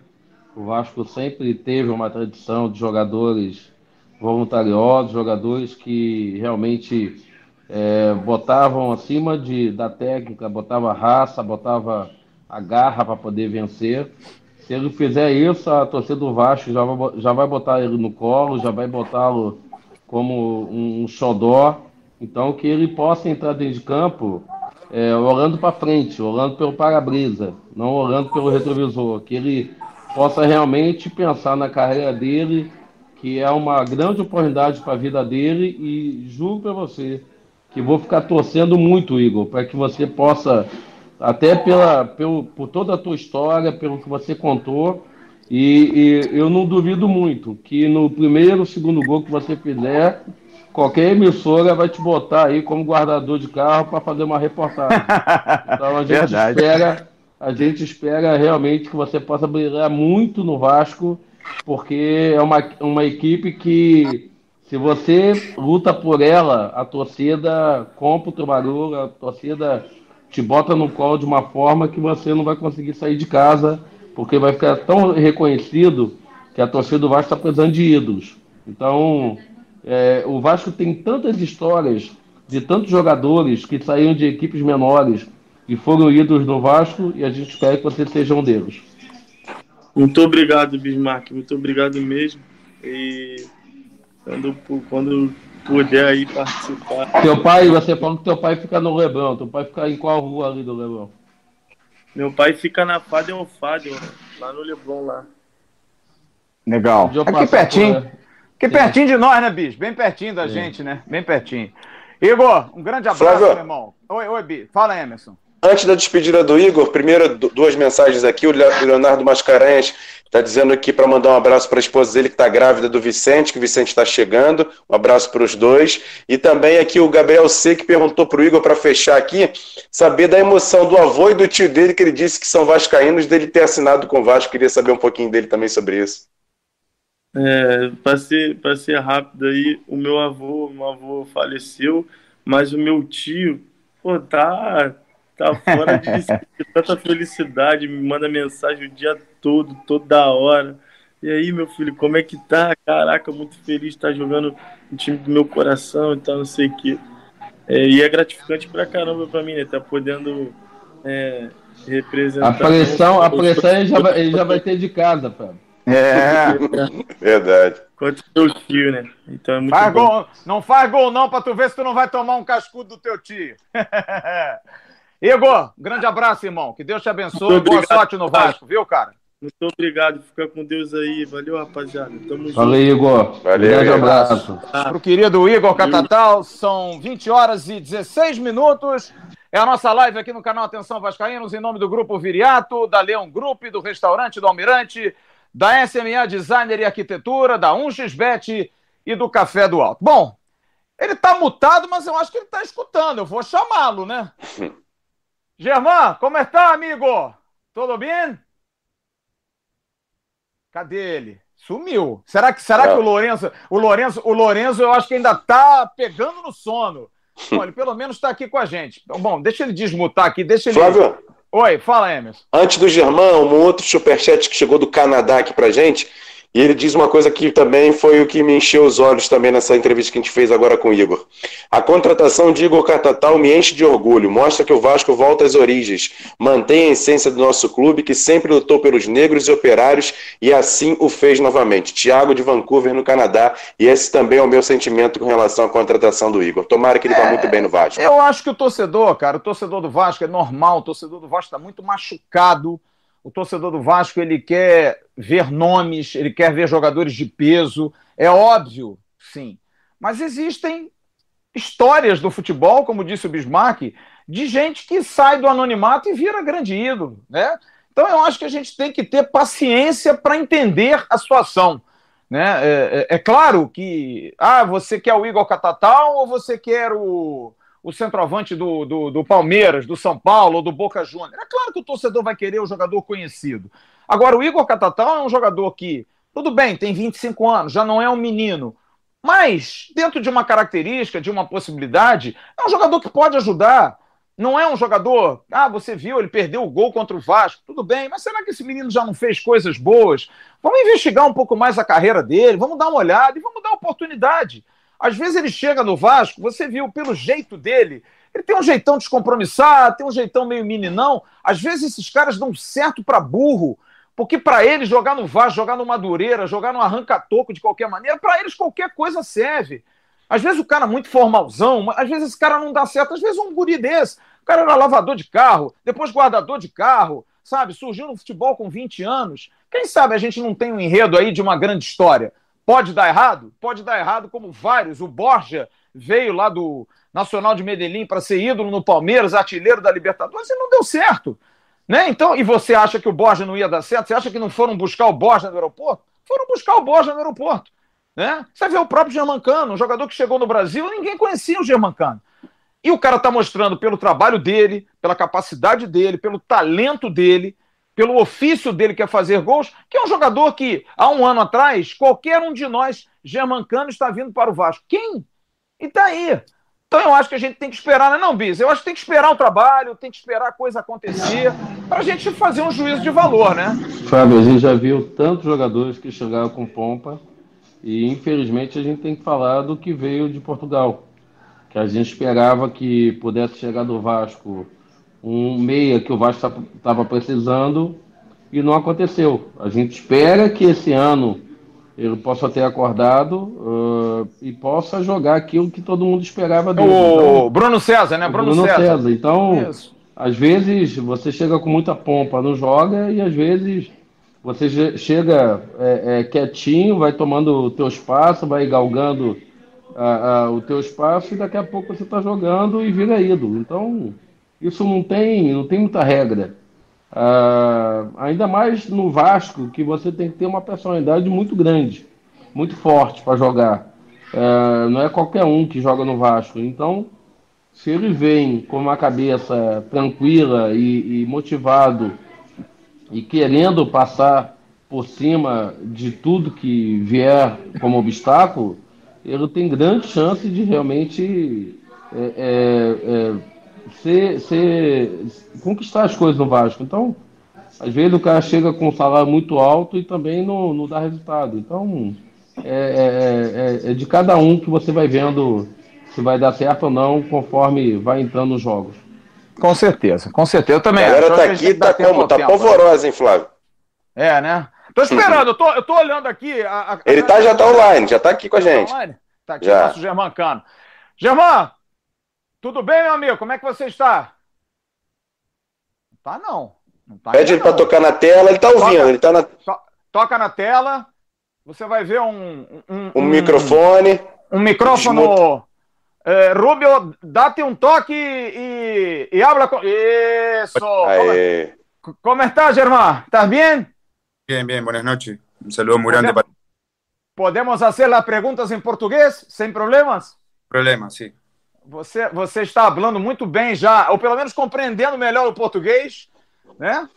S3: O Vasco sempre teve uma tradição de jogadores voluntariosos, jogadores que realmente é, botavam acima de, da técnica, botava raça, botava a garra para poder vencer. Se ele fizer isso, a torcida do Vasco já vai, já vai botar ele no colo, já vai botá-lo como um, um xodó. Então, que ele possa entrar dentro de campo é, olhando para frente, olhando pelo para-brisa, não olhando pelo retrovisor. Que ele possa realmente pensar na carreira dele, que é uma grande oportunidade para a vida dele. E juro para você, que vou ficar torcendo muito, Igor, para que você possa, até pela, pelo, por toda a tua história, pelo que você contou, e, e, eu não duvido muito que no primeiro, segundo gol que você fizer, qualquer emissora vai te botar aí como guardador de carro para fazer uma reportagem. (laughs) Então a gente Verdade. espera, a gente espera realmente que você possa brilhar muito no Vasco, porque é uma, uma equipe que se você luta por ela, a torcida compra o teu a torcida te bota no colo de uma forma que você não vai conseguir sair de casa, porque vai ficar tão reconhecido que a torcida do Vasco está precisando de ídolos. Então, é, o Vasco tem tantas histórias de tantos jogadores que saíram de equipes menores e foram ídolos do Vasco e a gente espera que você seja um deles.
S2: Muito obrigado, Bismarck. Muito obrigado mesmo. E quando, quando puder aí participar.
S3: Teu pai, você falou que teu pai fica no Leblon. Teu pai fica em qual rua ali do Leblon?
S2: Meu pai fica na Fadel Fadel, lá no Leblon lá.
S1: Legal. Aqui pertinho. Aqui pertinho de nós, né, bicho? Bem pertinho da Sim. gente, né? Bem pertinho. Igor, um grande abraço, Flávio. meu irmão. Oi, oi, Bi. Fala, Emerson.
S4: Antes da despedida do Igor, primeiro duas mensagens aqui. O Leonardo Mascarenhas está dizendo aqui para mandar um abraço para a esposa dele que está grávida do Vicente, que o Vicente está chegando. Um abraço para os dois. E também aqui o Gabriel C, que perguntou para o Igor, para fechar aqui, saber da emoção do avô e do tio dele, que ele disse que são vascaínos, dele ter assinado com o Vasco. Queria saber um pouquinho dele também sobre isso.
S2: É, para ser, rápido aí, o meu avô, meu avô faleceu, mas o meu tio, pô, tá tá fora de, de tanta felicidade, me manda mensagem o dia todo, toda hora. E aí, meu filho, como é que tá? Caraca, muito feliz de estar jogando no time do meu coração e tal, não sei o quê. É, e é gratificante pra caramba pra mim, né? Tá podendo é, representar.
S3: A pressão, a pressão ele já, vai, ele já vai ter de casa, Fábio.
S4: É, (laughs) verdade.
S2: Quanto teu tio, né? Então é muito
S1: faz
S2: bom.
S1: Gol, não faz gol não pra tu ver se tu não vai tomar um cascudo do teu tio. (laughs) Igor, grande abraço, irmão. Que Deus te abençoe. Boa sorte no Vasco, viu, cara?
S2: Muito obrigado. Fica com Deus aí. Valeu, rapaziada. Tamo junto.
S3: Valeu, Igor.
S4: Valeu,
S3: grande abraço.
S1: Ah. Pro querido Igor Catatal, são 20 horas e 16 minutos. É a nossa live aqui no canal Atenção Vascaínos, em nome do Grupo Viriato, da Leão Group, do Restaurante do Almirante, da SMA Designer e Arquitetura, da 1xBet e do Café do Alto. Bom, ele tá mutado, mas eu acho que ele tá escutando. Eu vou chamá-lo, né? (laughs) Germán, como está, amigo? Tudo bem? Cadê ele? Sumiu. Será que, será que o Lourenço, o Lourenço, o Lourenço, eu acho que ainda está pegando no sono. Bom, ele pelo menos está aqui com a gente. Bom, deixa ele desmutar aqui, deixa ele.
S4: Flávio.
S1: Oi, fala, Emerson.
S4: Antes do Germão, um outro superchat que chegou do Canadá aqui pra gente. E ele diz uma coisa que também foi o que me encheu os olhos também nessa entrevista que a gente fez agora com o Igor. A contratação de Igor Catatal me enche de orgulho, mostra que o Vasco volta às origens, mantém a essência do nosso clube, que sempre lutou pelos negros e operários e assim o fez novamente. Tiago de Vancouver, no Canadá, e esse também é o meu sentimento com relação à contratação do Igor. Tomara que ele é, vá muito bem no Vasco.
S1: Eu acho que o torcedor, cara, o torcedor do Vasco é normal, o torcedor do Vasco está muito machucado o torcedor do Vasco ele quer ver nomes, ele quer ver jogadores de peso. É óbvio, sim. Mas existem histórias do futebol, como disse o Bismarck, de gente que sai do anonimato e vira grande ídolo, né? Então eu acho que a gente tem que ter paciência para entender a situação. Né? É, é, é, claro que ah, você quer o Igor Catatal ou você quer o, o centroavante do, do, do Palmeiras, do São Paulo ou do Boca Juniors. É claro que o torcedor vai querer o jogador conhecido. Agora, o Igor Catatal é um jogador que, tudo bem, tem 25 anos, já não é um menino, mas, dentro de uma característica, de uma possibilidade, é um jogador que pode ajudar. Não é um jogador. Ah, você viu, ele perdeu o gol contra o Vasco. Tudo bem, mas será que esse menino já não fez coisas boas? Vamos investigar um pouco mais a carreira dele, vamos dar uma olhada e vamos dar oportunidade. Às vezes ele chega no Vasco, você viu pelo jeito dele, ele tem um jeitão descompromissado, tem um jeitão meio meninão. Às vezes esses caras dão certo para burro, porque para eles jogar no Vasco, jogar no Madureira, jogar no arranca-toco de qualquer maneira, para eles qualquer coisa serve. Às vezes o cara é muito formalzão, às vezes esse cara não dá certo, às vezes um guri desse. O cara era lavador de carro, depois guardador de carro, sabe? Surgiu no futebol com 20 anos. Quem sabe a gente não tem um enredo aí de uma grande história? Pode dar errado? Pode dar errado, como vários. O Borja veio lá do Nacional de Medellín para ser ídolo no Palmeiras, artilheiro da Libertadores, e não deu certo. Né? Então, e você acha que o Borja não ia dar certo? Você acha que não foram buscar o Borja no aeroporto? Foram buscar o Borja no aeroporto. Né? Você vê o próprio Germancano, um jogador que chegou no Brasil, ninguém conhecia o Germancano. E o cara está mostrando pelo trabalho dele, pela capacidade dele, pelo talento dele, pelo ofício dele que é fazer gols, que é um jogador que, há um ano atrás, qualquer um de nós, germancano, está vindo para o Vasco. Quem? E tá aí. Então eu acho que a gente tem que esperar, não é não, Bis? Eu acho que tem que esperar o trabalho, tem que esperar a coisa acontecer, para a gente fazer um juízo de valor, né?
S3: Fábio, a gente já viu tantos jogadores que chegaram com pompa, e infelizmente a gente tem que falar do que veio de Portugal. Que a gente esperava que pudesse chegar do Vasco um meia que o Vasco estava precisando e não aconteceu. A gente espera que esse ano ele possa ter acordado uh, e possa jogar aquilo que todo mundo esperava
S1: dele. O então, Bruno César, né?
S3: Bruno, Bruno César. César. Então, Isso. às vezes você chega com muita pompa, não joga, e às vezes você chega é, é, quietinho, vai tomando o teu espaço, vai galgando a, a, o teu espaço e daqui a pouco você está jogando e vira ídolo. Então, isso não tem, não tem muita regra. Uh, ainda mais no Vasco, que você tem que ter uma personalidade muito grande, muito forte para jogar. Uh, não é qualquer um que joga no Vasco. Então, se ele vem com uma cabeça tranquila e, e motivado e querendo passar por cima de tudo que vier como obstáculo, ele tem grande chance de realmente é, é, é, ser, ser, conquistar as coisas no Vasco. Então, às vezes o cara chega com um salário muito alto e também não, não dá resultado. Então, é, é, é, é de cada um que você vai vendo se vai dar certo ou não conforme vai entrando nos jogos.
S1: Com certeza, com certeza. Eu também.
S4: A galera tá aqui, tá como? Tá polvorosa, hein, Flávio?
S1: É, né? Tô esperando, eu tô, eu tô olhando aqui. A,
S4: a, Ele tá, já tá online, já tá aqui com a tá gente. Tá, online?
S1: tá aqui já. o nosso Germán Cano. Germán, tudo bem, meu amigo? Como é que você está? Não tá, não. não
S4: tá Pede ele para tocar na tela, ele tá ouvindo. Toca, ele tá na... To,
S1: toca na tela, você vai ver um.
S4: Um, um, um microfone.
S1: Um microfone. Eh, Rubio, date un toque y, y habla con. Eso. ¿Cómo, ¿Cómo estás, Germán? ¿Estás bien?
S5: Bien, bien, buenas noches. Un saludo muy grande para.
S1: Podemos hacer las preguntas em português, sem problemas?
S5: Problema, sim.
S1: Você, você está falando muito bem já, ou pelo menos compreendendo melhor o português, né?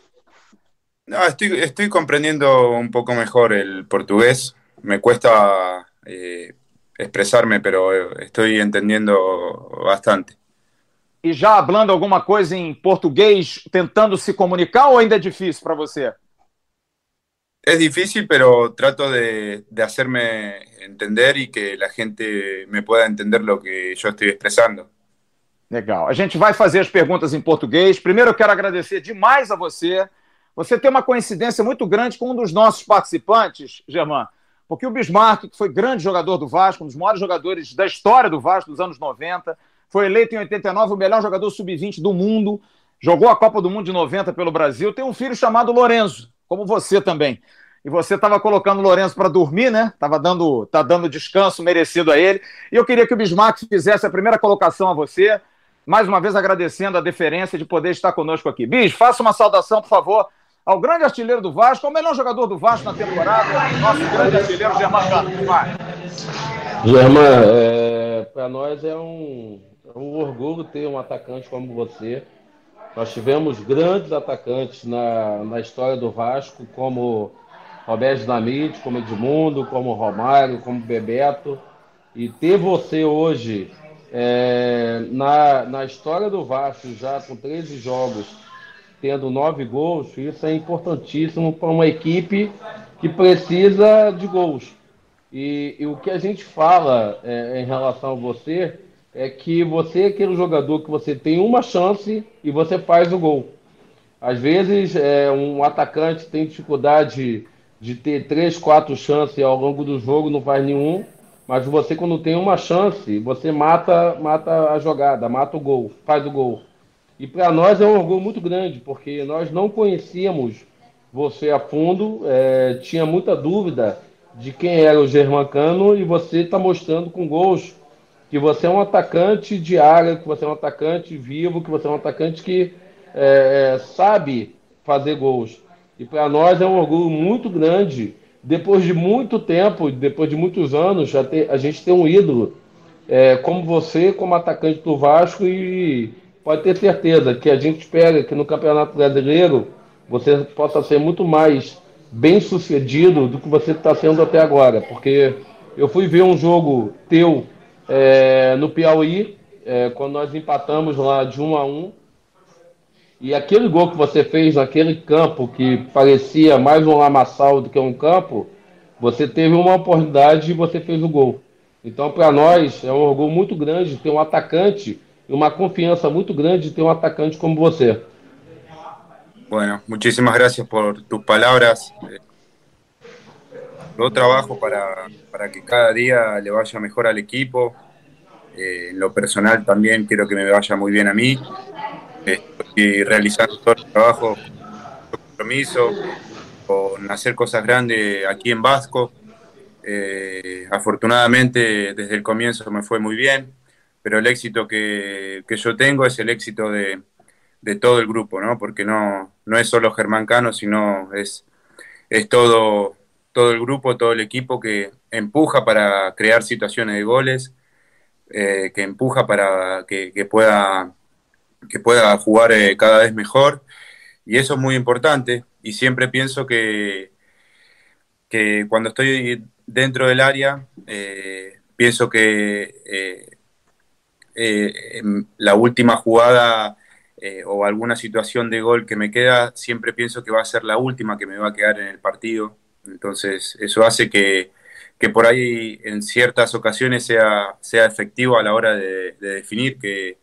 S5: No, estoy, estoy comprendiendo un poco mejor el portugués. Me cuesta eh, expresarme, pero estoy entendiendo bastante.
S1: E já hablando alguma coisa em português, tentando se comunicar, ou ainda é difícil para você?
S5: Es difícil, pero trato de, de, hacerme entender y que la gente me pueda entender lo que yo estoy expresando.
S1: Legal. A gente vai fazer as perguntas em português. Primeiro, eu quero agradecer demais a você. Você tem uma coincidência muito grande com um dos nossos participantes, Germán, porque o Bismarck, que foi grande jogador do Vasco, um dos maiores jogadores da história do Vasco dos anos 90, foi eleito em 89 o melhor jogador sub-20 do mundo, jogou a Copa do Mundo de 90 pelo Brasil, tem um filho chamado Lorenzo como você também. E você estava colocando o Lourenço para dormir, né? Tava dando, tá dando descanso merecido a ele. E eu queria que o Bismarck fizesse a primeira colocação a você. Mais uma vez agradecendo a deferência de poder estar conosco aqui. Bis, faça uma saudação, por favor, ao grande artilheiro do Vasco, ao melhor jogador do Vasco na temporada, nosso grande artilheiro, Germán Cano.
S3: Germán, é, para nós é um, é um orgulho ter um atacante como você nós tivemos grandes atacantes na, na história do Vasco, como Roberto Dinamite, como Edmundo, como Romário, como Bebeto. E ter você hoje é, na, na história do Vasco, já com 13 jogos, tendo nove gols, isso é importantíssimo para uma equipe que precisa de gols. E, e o que a gente fala é, em relação a você é que você é aquele jogador que você tem uma chance e você faz o gol. Às vezes, é, um atacante tem dificuldade de ter três, quatro chances ao longo do jogo, não faz nenhum. Mas você, quando tem uma chance, você mata, mata a jogada, mata o gol, faz o gol. E para nós é um orgulho muito grande, porque nós não conhecíamos você a fundo, é, tinha muita dúvida de quem era o Germancano e você está mostrando com gols que você é um atacante de área, que você é um atacante vivo, que você é um atacante que é, é sabe fazer gols. E para nós é um orgulho muito grande, depois de muito tempo, depois de muitos anos, já ter, a gente tem um ídolo é, como você, como atacante do Vasco, e pode ter certeza que a gente espera que no Campeonato Brasileiro você possa ser muito mais bem sucedido do que você está sendo até agora, porque eu fui ver um jogo teu é, no Piauí, é, quando nós empatamos lá de 1 a 1 e aquele gol que você fez naquele campo, que parecia mais um lamaçal do que um campo, você teve uma oportunidade e você fez o gol. Então, para nós, é um orgulho muito grande ter um atacante e uma confiança muito grande de ter um atacante como você.
S5: Bueno, muchísimas gracias por tus palabras. Yo trabajo para, para que cada día le vaya mejor al equipo. Eh, en lo personal también quiero que me vaya muy bien a mí. Estoy realizando todo el trabajo compromiso, con hacer cosas grandes aquí en Vasco. Eh, afortunadamente desde el comienzo me fue muy bien, pero el éxito que, que yo tengo es el éxito de, de todo el grupo, ¿no? Porque no, no es solo Germán Cano, sino es, es todo, todo el grupo, todo el equipo que empuja para crear situaciones de goles, eh, que empuja para que, pueda, que pueda jugar eh, cada vez mejor. Y eso es muy importante. Y siempre pienso que, que cuando estoy dentro del área, eh, pienso que la última jugada o alguna situación de gol que me queda, siempre pienso que va a ser la última que me va a quedar en el partido. Entonces, eso hace que, que por ahí en ciertas ocasiones sea, sea efectivo a la hora de, definir, que,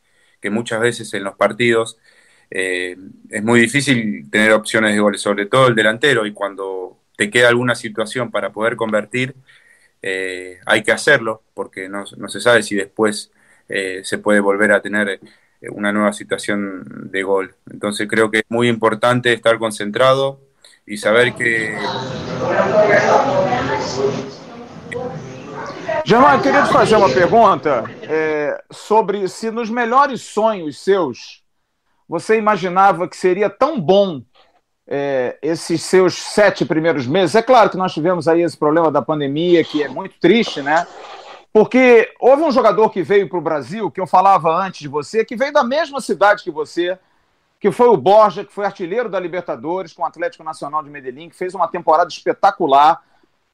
S5: muchas veces en los partidos eh, es muy difícil tener opciones de goles, sobre todo el delantero, y cuando te queda alguna situación para poder convertir, eh, hay que hacerlo, porque no, se sabe si después eh, se puede volver a tener una nueva situación de gol. Entonces creo que es muy importante estar concentrado y saber que
S1: Germán, eu queria te fazer uma pergunta é, sobre se nos melhores sonhos seus você imaginava que seria tão bom é, esses seus sete primeiros meses. É claro que nós tivemos aí esse problema da pandemia, que é muito triste, né? Porque houve um jogador que veio para o Brasil, que eu falava antes de você, que veio da mesma cidade que você, que foi o Borja, que foi artilheiro da Libertadores com o Atlético Nacional de Medellín, que fez uma temporada espetacular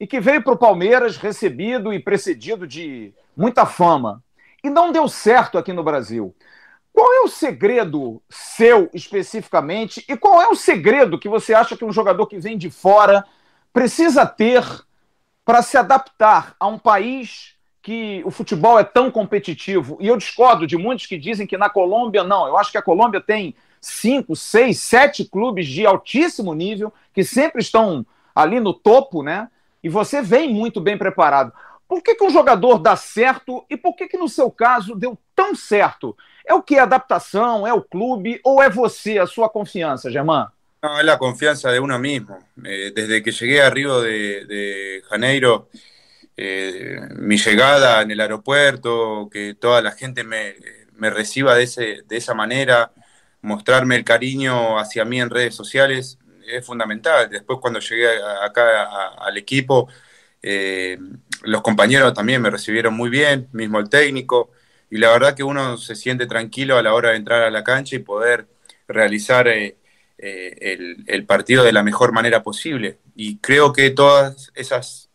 S1: e que veio para o Palmeiras recebido e precedido de muita fama. E não deu certo aqui no Brasil. Qual é o segredo seu especificamente e qual é o segredo que você acha que um jogador que vem de fora precisa ter para se adaptar a um país que o futebol é tão competitivo? E eu discordo de muitos que dizem que na Colômbia não. Eu acho que a Colômbia tem cinco, seis, sete clubes de altíssimo nível que sempre estão ali no topo, né? E você vem muito bem preparado. Por que, que um jogador dá certo e por que, que no seu caso deu tão certo? É o que? Adaptação? É o clube? Ou é você, a sua confiança, Germán?
S5: No, es la confianza de uno mismo. Eh, desde que llegué a Río de, de Janeiro, eh, mi llegada en el aeropuerto, que toda la gente me, me reciba de, ese, de esa manera, mostrarme el cariño hacia mí en redes sociales, es fundamental. Después cuando llegué acá al equipo, eh, los compañeros también me recibieron muy bien, mismo el técnico, y la verdad que uno se siente tranquilo a la hora de entrar a la cancha y poder realizar eh, eh, el, partido de la mejor manera posible. Y creo que todas esas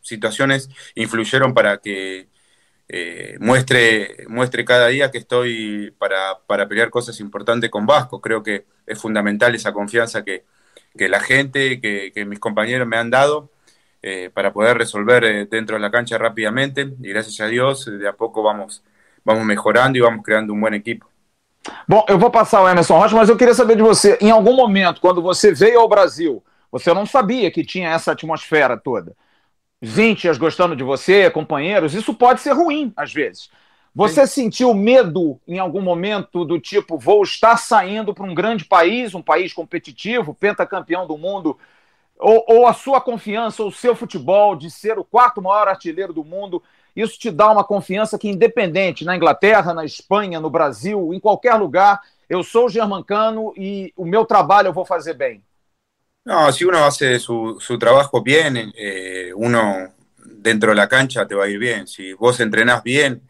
S5: situaciones influyeron para que muestre, muestre cada día que estoy para, para pelear cosas importantes con Vasco. Creo que es fundamental esa confianza que, que la gente, que, que, mis compañeros me han dado eh, para poder resolver eh, dentro de la cancha rápidamente y gracias a Dios de a pouco vamos, vamos melhorando e vamos criando um bom equipo.
S1: Bom, eu vou passar o Emerson Rocha, mas eu queria saber de você, em algum momento, quando você veio ao Brasil, você não sabia que tinha essa atmosfera toda. Vintes gostando de você, companheiros, isso pode ser ruim às vezes. Você Sim. sentiu medo em algum momento do tipo, vou estar saindo para um grande país, um país competitivo, pentacampeão do mundo, ou, ou, a sua confiança, o seu futebol de ser o quarto maior artilheiro do mundo, isso te dá uma confiança que, independente, na Inglaterra, na Espanha, no Brasil, em qualquer lugar, eu sou germancano e o meu trabalho eu vou fazer bem.
S5: Não, se uno hace su, su trabajo bien, eh, uno dentro de la cancha te va a ir bien. Si vos entrenás bien,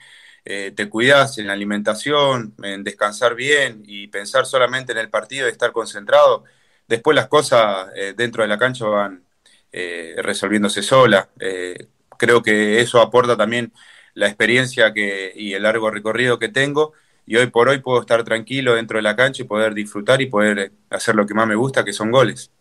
S5: Eh, te cuidas en la alimentación, en descansar bien y pensar solamente en el partido y estar concentrado, después las cosas eh, dentro de la cancha van eh, resolviéndose sola. creo que eso aporta también la experiencia que, y el largo recorrido que tengo y hoy por hoy puedo estar tranquilo dentro de la cancha y poder disfrutar y poder hacer lo que más me gusta, que son goles.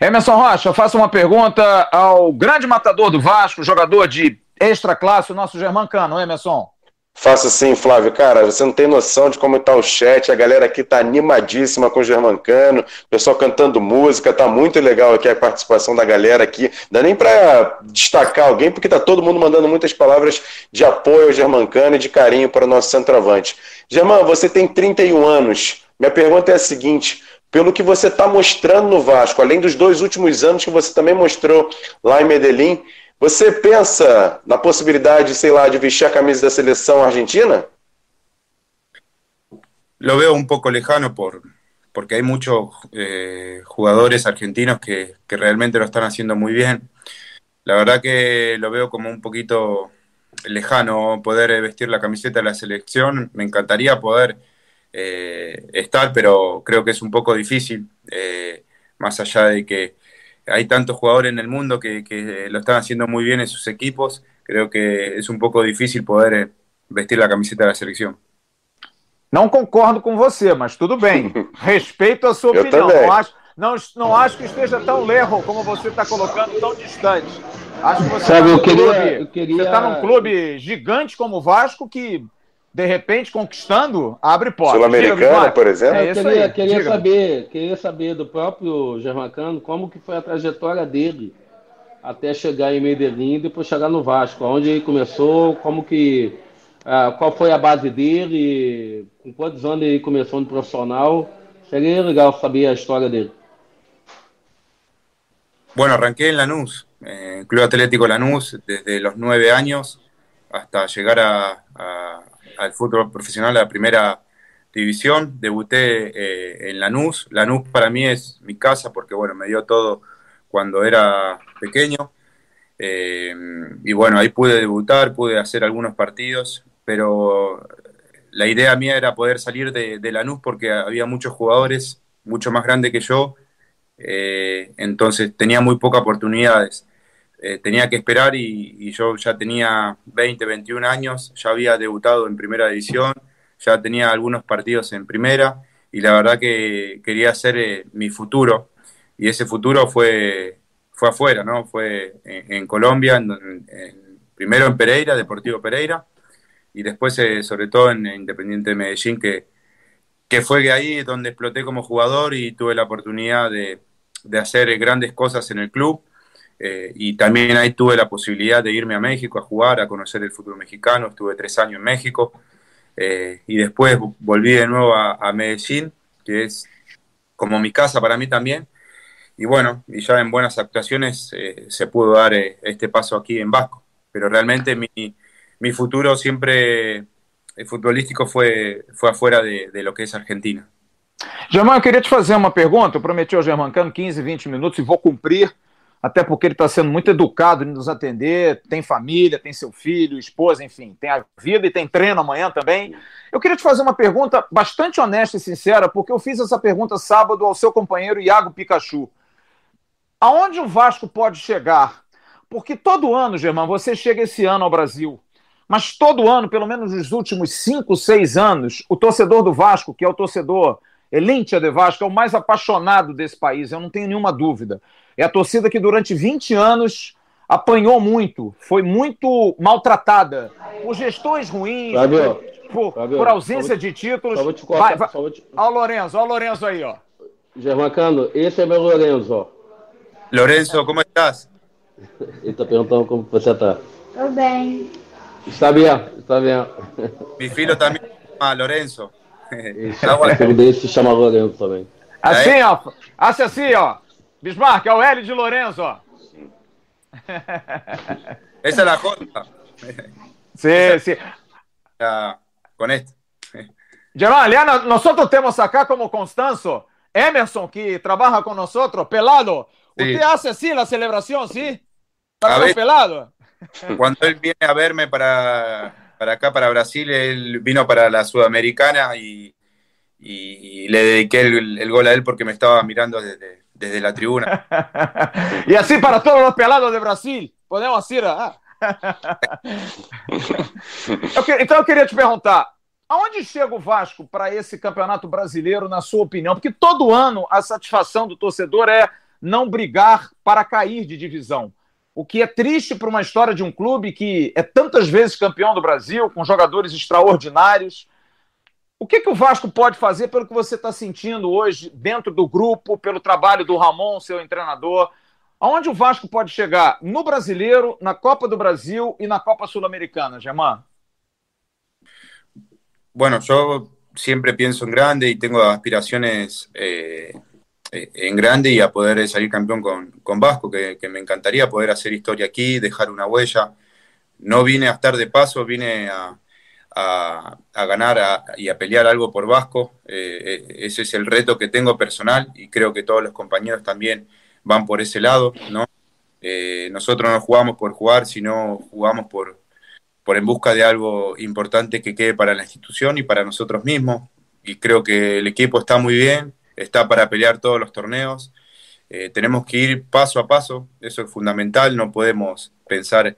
S1: Emerson Rocha, faço uma pergunta ao grande matador do Vasco, jogador de extra classe, o nosso Germancano, Emerson.
S4: Faço sim, Flávio. Cara, você não tem noção de como está o chat. A galera aqui tá animadíssima com o Germancano, pessoal cantando música. Tá muito legal aqui a participação da galera aqui. Não dá nem para destacar alguém, porque tá todo mundo mandando muitas palavras de apoio ao Germancano e de carinho para o nosso centroavante. Germán, você tem 31 anos. Minha pergunta é a seguinte: pelo que você está mostrando no Vasco, além dos dois últimos anos que você também mostrou lá em Medellín, você pensa na possibilidade, sei lá, de vestir a camisa da seleção argentina?
S5: lo veo un poco lejano por, porque hay muchos eh, jugadores argentinos que, realmente lo están haciendo muy bien. La verdad que lo veo como un poquito lejano poder vestir la camiseta de la selección. Me encantaría poder eh, estar, pero creo que es un poco difícil, eh, más allá de que hay tantos jugadores en el mundo que, que, lo están haciendo muy bien en sus equipos. Creo que es un poco difícil poder vestir la camiseta de la selección.
S1: Não concordo com você, mas tudo bem. (laughs) Respeito a sua opinião. Não acho, não, não acho que esteja tão lerro como você está colocando, tão distante. Acho que você está num, queria... num clube gigante como o Vasco que, de repente, conquistando, abre portas.
S4: Sul-Americana, por exemplo.
S3: É, eu queria, queria saber, queria saber do próprio Germancano como que foi a trajetória dele até chegar em Medellín e depois chegar no Vasco. Onde ele começou, como que ah, qual foi a base dele, com quantos anos ele começou no profissional. Sería legal saber a historia de él.
S5: Bueno, arranqué en Lanús, en Club Atlético Lanús, desde los nueve años hasta llegar a, al fútbol profesional, a la primera división. Debuté eh, en Lanús. Lanús para mí es mi casa porque, bueno, me dio todo cuando era pequeño. Eh, y bueno, ahí pude debutar, pude hacer algunos partidos pero la idea mía era poder salir de, Lanús porque había muchos jugadores mucho más grandes que yo, eh, entonces tenía muy pocas oportunidades. Eh, tenía que esperar y, yo ya tenía 20, 21 años, ya había debutado en primera división, ya tenía algunos partidos en primera y la verdad que quería hacer eh, mi futuro y ese futuro fue, fue afuera, ¿no? Fue en, Colombia, primero en Pereira, Deportivo Pereira, y después eh, sobre todo en Independiente de Medellín, que, que fue ahí donde exploté como jugador y tuve la oportunidad de, de hacer grandes cosas en el club. Eh, y también ahí tuve la posibilidad de irme a México a jugar, a conocer el fútbol mexicano. Estuve tres años en México eh, y después volví de nuevo a, a, Medellín, que es como mi casa para mí también. Y bueno, y ya en buenas actuaciones se pudo dar este paso aquí en Vasco. Pero realmente mi, mi futuro siempre eh, futbolístico foi, foi afuera de, de lo que é Argentina.
S1: Germán, eu queria te fazer uma pergunta. Eu prometi ao Germancano 15, 20 minutos e vou cumprir, até porque ele está sendo muito educado em nos atender. Tem família, tem seu filho, esposa, enfim, tem a vida e tem treino amanhã também. Eu queria te fazer uma pergunta bastante honesta e sincera, porque eu fiz essa pergunta sábado ao seu companheiro Iago Pikachu. Aonde o Vasco pode chegar? Porque todo ano, Germán, você chega esse ano ao Brasil mas todo ano, pelo menos nos últimos cinco, seis anos, o torcedor do Vasco, que é o torcedor Elintia de Vasco, é o mais apaixonado desse país, eu não tenho nenhuma dúvida. É a torcida que durante 20 anos apanhou muito, foi muito maltratada por gestões ruins, Fabio, por, Fabio, por, ausência de títulos. Só vou te cortar, vai, vai. Só vou te... Olha o Lorenzo, olha o Lorenzo aí, ó.
S3: Germancano, esse é meu Lorenzo, ó.
S5: Lorenzo, como estás?
S3: Ele tá perguntando como você tá.
S6: Tô bem.
S3: Está bien, está bien.
S5: Mi filho también se llama Lorenzo.
S3: O filho dele se chama Lorenzo também.
S1: Assim, ó. Assim, ó. Bismarck, é o L de Lorenzo, ó. (laughs)
S5: Esa es la J.
S1: Sí, sí.
S5: La, con este.
S1: Germán, nosotros temos acá como Constanzo Emerson, que trabaja con nosotros, pelado. Sí. ¿Usted hace así la celebración, sí? Para los pelados.
S5: Cuando él viene a verme para, para acá, para Brasil, él vino para la Sudamericana y, y le dediqué el, el, gol a él porque me estaba mirando desde, desde la tribuna. (laughs)
S1: y así para todos los pelados de Brasil, podemos ir. Ah. (laughs) então eu queria te perguntar, aonde chega o Vasco para esse campeonato brasileiro, na sua opinião? Porque todo ano a satisfação do torcedor é não brigar para cair de divisão. O que é triste para uma história de um clube que é tantas vezes campeão do Brasil, com jogadores extraordinários. O que, que o Vasco pode fazer pelo que você está sentindo hoje dentro do grupo, pelo trabalho do Ramon, seu treinador? Aonde o Vasco pode chegar? No Brasileiro, na Copa do Brasil e na Copa Sul-Americana, Germán?
S5: Bueno, yo siempre pienso en grande y tengo aspiraciones eh, Eh, en grande y a poder salir campeón con, Vasco, que, me encantaría poder hacer historia aquí, dejar una huella. No vine a estar de paso, vine a, a, ganar y a pelear algo por Vasco. Eh, eh, ese es el reto que tengo personal y creo que todos los compañeros también van por ese lado, ¿no? Eh, nosotros no jugamos por jugar, sino jugamos por, por en busca de algo importante que quede para la institución y para nosotros mismos. Y creo que el equipo está muy bien, está para pelear todos los torneos. tenemos que ir paso a paso, eso es fundamental, no podemos pensar,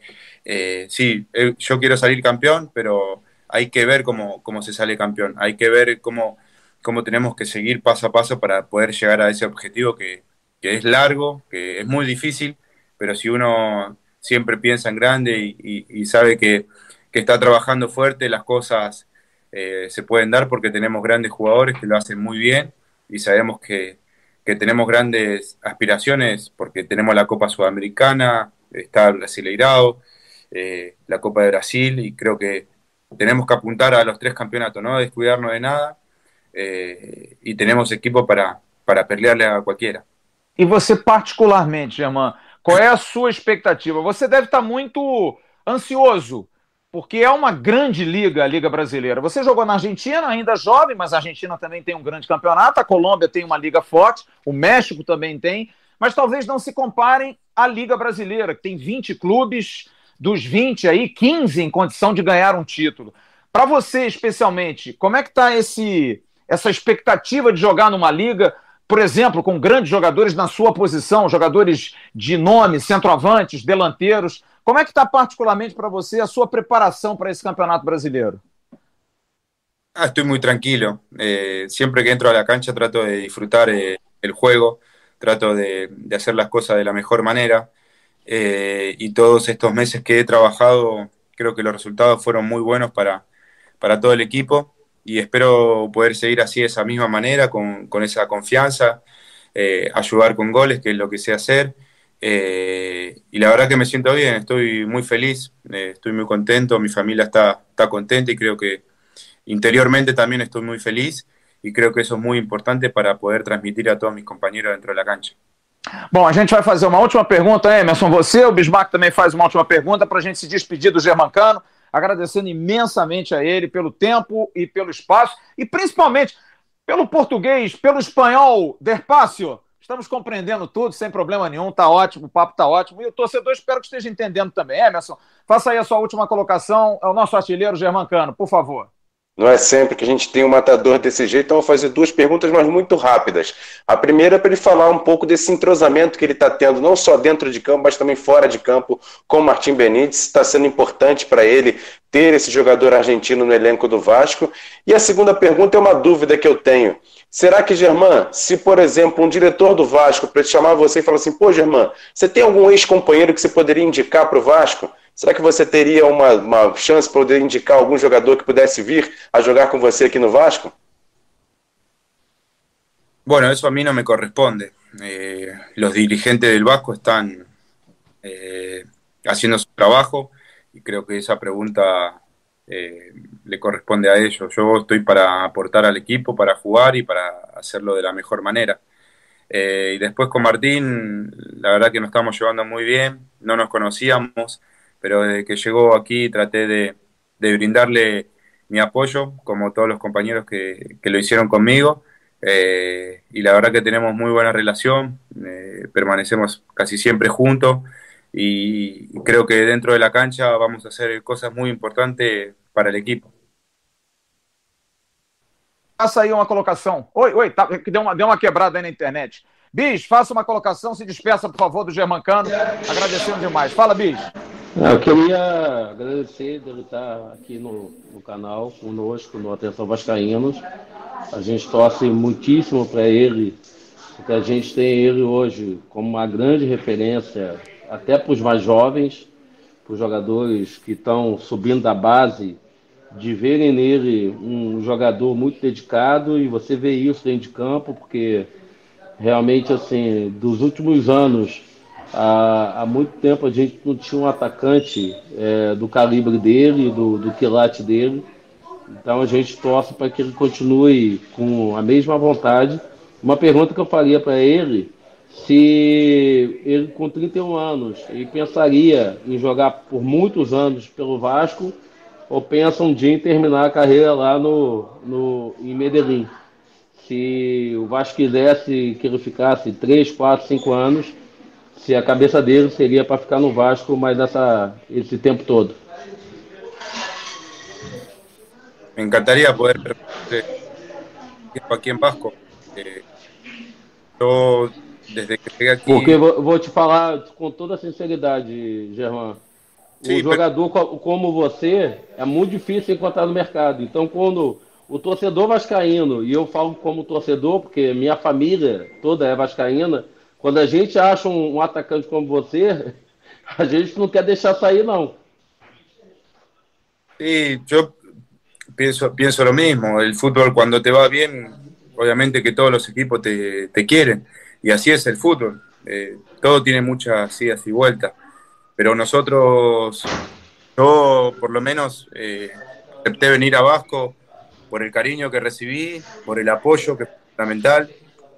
S5: sí, yo quiero salir campeón, pero hay que ver cómo, cómo se sale campeón, hay que ver cómo, cómo tenemos que seguir paso a paso para poder llegar a ese objetivo que, que es largo, que es muy difícil, pero si uno siempre piensa en grande y, sabe que, que, está trabajando fuerte, las cosas eh, se pueden dar porque tenemos grandes jugadores que lo hacen muy bien y sabemos que, que tenemos grandes aspiraciones porque tenemos la Copa Sudamericana, está Brasileirao, eh, la Copa de Brasil y creo que tenemos que apuntar a los tres campeonatos, no descuidarnos de nada eh, e temos equipo para, para pelearle a qualquer.
S1: E você, particularmente, Germán, qual é a sua expectativa? Você deve estar muito ansioso, porque é uma grande liga, a Liga Brasileira. Você jogou na Argentina, ainda jovem, mas a Argentina também tem um grande campeonato, a Colômbia tem uma liga forte, o México também tem, mas talvez não se comparem à Liga Brasileira, que tem 20 clubes, dos 20 aí, 15 em condição de ganhar um título. Para você, especialmente, como é que está essa expectativa de jogar numa liga, por exemplo, com grandes jogadores na sua posição, jogadores de nome, centroavantes, delanteiros? Como é que está particularmente para você a sua preparação para esse campeonato brasileiro?
S5: Ah, estoy muy tranquilo. Eh, siempre que entro a la cancha trato de disfrutar eh, el juego, trato de, de, hacer las cosas de la mejor manera. Eh, y todos estos meses que he trabajado, creo que los resultados fueron muy buenos para, para todo el equipo y espero poder seguir así de esa misma manera, con, con esa confianza, eh, ayudar con goles, que es lo que sé hacer. Eh, y la verdad que me siento bien, estoy muy feliz, estoy muy contento, mi familia está, está contenta y creo que interiormente también estoy muy feliz y creo que eso es muy importante para poder transmitir a todos mis compañeros dentro de la cancha.
S1: Bom, a gente vai fazer uma última pergunta, Emerson. Você, o Bismarck também faz uma última pergunta para a gente se despedir do Germancano, agradecendo imensamente a ele pelo tempo e pelo espaço, e principalmente pelo português, pelo espanhol, Derpácio. Estamos compreendendo tudo sem problema nenhum, tá ótimo, o papo tá ótimo. E o torcedor espero que esteja entendendo também. Emerson, faça aí a sua última colocação. É o nosso artilheiro Germancano, por favor.
S4: Não é sempre que a gente tem um matador desse jeito, então eu vou fazer duas perguntas, mas muito rápidas. A primeira é para ele falar um pouco desse entrosamento que ele está tendo, não só dentro de campo, mas também fora de campo, com o Martim Benítez. Está sendo importante para ele ter esse jogador argentino no elenco do Vasco. E a segunda pergunta é uma dúvida que eu tenho. Será que, Germán, se, por exemplo, um diretor do Vasco para chamar você e falar assim, pô, Germán, você tem algum ex-companheiro que você poderia indicar para o Vasco? Será que você teria uma, uma chance para poder indicar algum jogador que pudesse vir a jogar com você aqui no Vasco?
S5: Bueno, eso a mí no me corresponde. Eh, los dirigentes del Vasco están eh, haciendo su trabajo y creo que esa pregunta eh, le corresponde a ellos. Yo estoy para aportar al equipo, para jugar y para hacerlo de la mejor manera. Y después con Martín, la verdad que nos estamos llevando muy bien, no nos conocíamos pero desde que llegó aquí traté de, brindarle mi apoyo, como todos los compañeros que, lo hicieron conmigo. Eh, y la verdad que tenemos muy buena relación, eh, permanecemos casi siempre juntos y creo que dentro de la cancha vamos a hacer cosas muy importantes para el equipo.
S1: Faça aí uma colocação. Oi, oi, tá, deu, uma, deu uma quebrada aí na internet. Bis, faça uma colocação, se despeça, por favor, do Germancano. Agradecendo demais. Fala, Bis.
S3: Eu queria agradecer dele estar aqui no, no canal conosco, no Atenção Vascaínos. A gente torce muitíssimo para ele, porque a gente tem ele hoje como uma grande referência, até para os mais jovens, para os jogadores que estão subindo da base, de verem nele um jogador muito dedicado e você vê isso dentro de campo, porque realmente, assim, dos últimos anos Há, há muito tempo a gente não tinha um atacante é, do calibre dele, do, do quilate dele. Então a gente torce para que ele continue com a mesma vontade. Uma pergunta que eu faria para ele, se ele com 31 anos, ele pensaria em jogar por muitos anos pelo Vasco ou pensa um dia em terminar a carreira lá no, no, em Medellín. Se o Vasco quisesse que ele ficasse 3, 4, 5 anos, se a cabeça dele seria para ficar no Vasco mais essa, esse tempo todo.
S5: Me encantaría poder tiempo aquí en Vasco. Eh, yo, desde que cheguei aqui.
S3: Porque vou, vou te falar com toda sinceridade, Germán. Um jogador como você é muito difícil encontrar no mercado. Então, quando o torcedor vascaíno, e eu falo como torcedor, porque minha família toda é vascaína, quando a gente acha um, um atacante como você, (laughs) a gente não quer deixar sair, não.
S5: Sí, yo pienso, pienso lo mismo. El fútbol cuando te va bien, obviamente que todos los equipos te, te quieren. Y así es el fútbol. Eh, todo tiene muchas idas y vueltas. Pero nosotros, yo por lo menos eh, acepté venir a Vasco por el cariño que recibí, por el apoyo que es fundamental,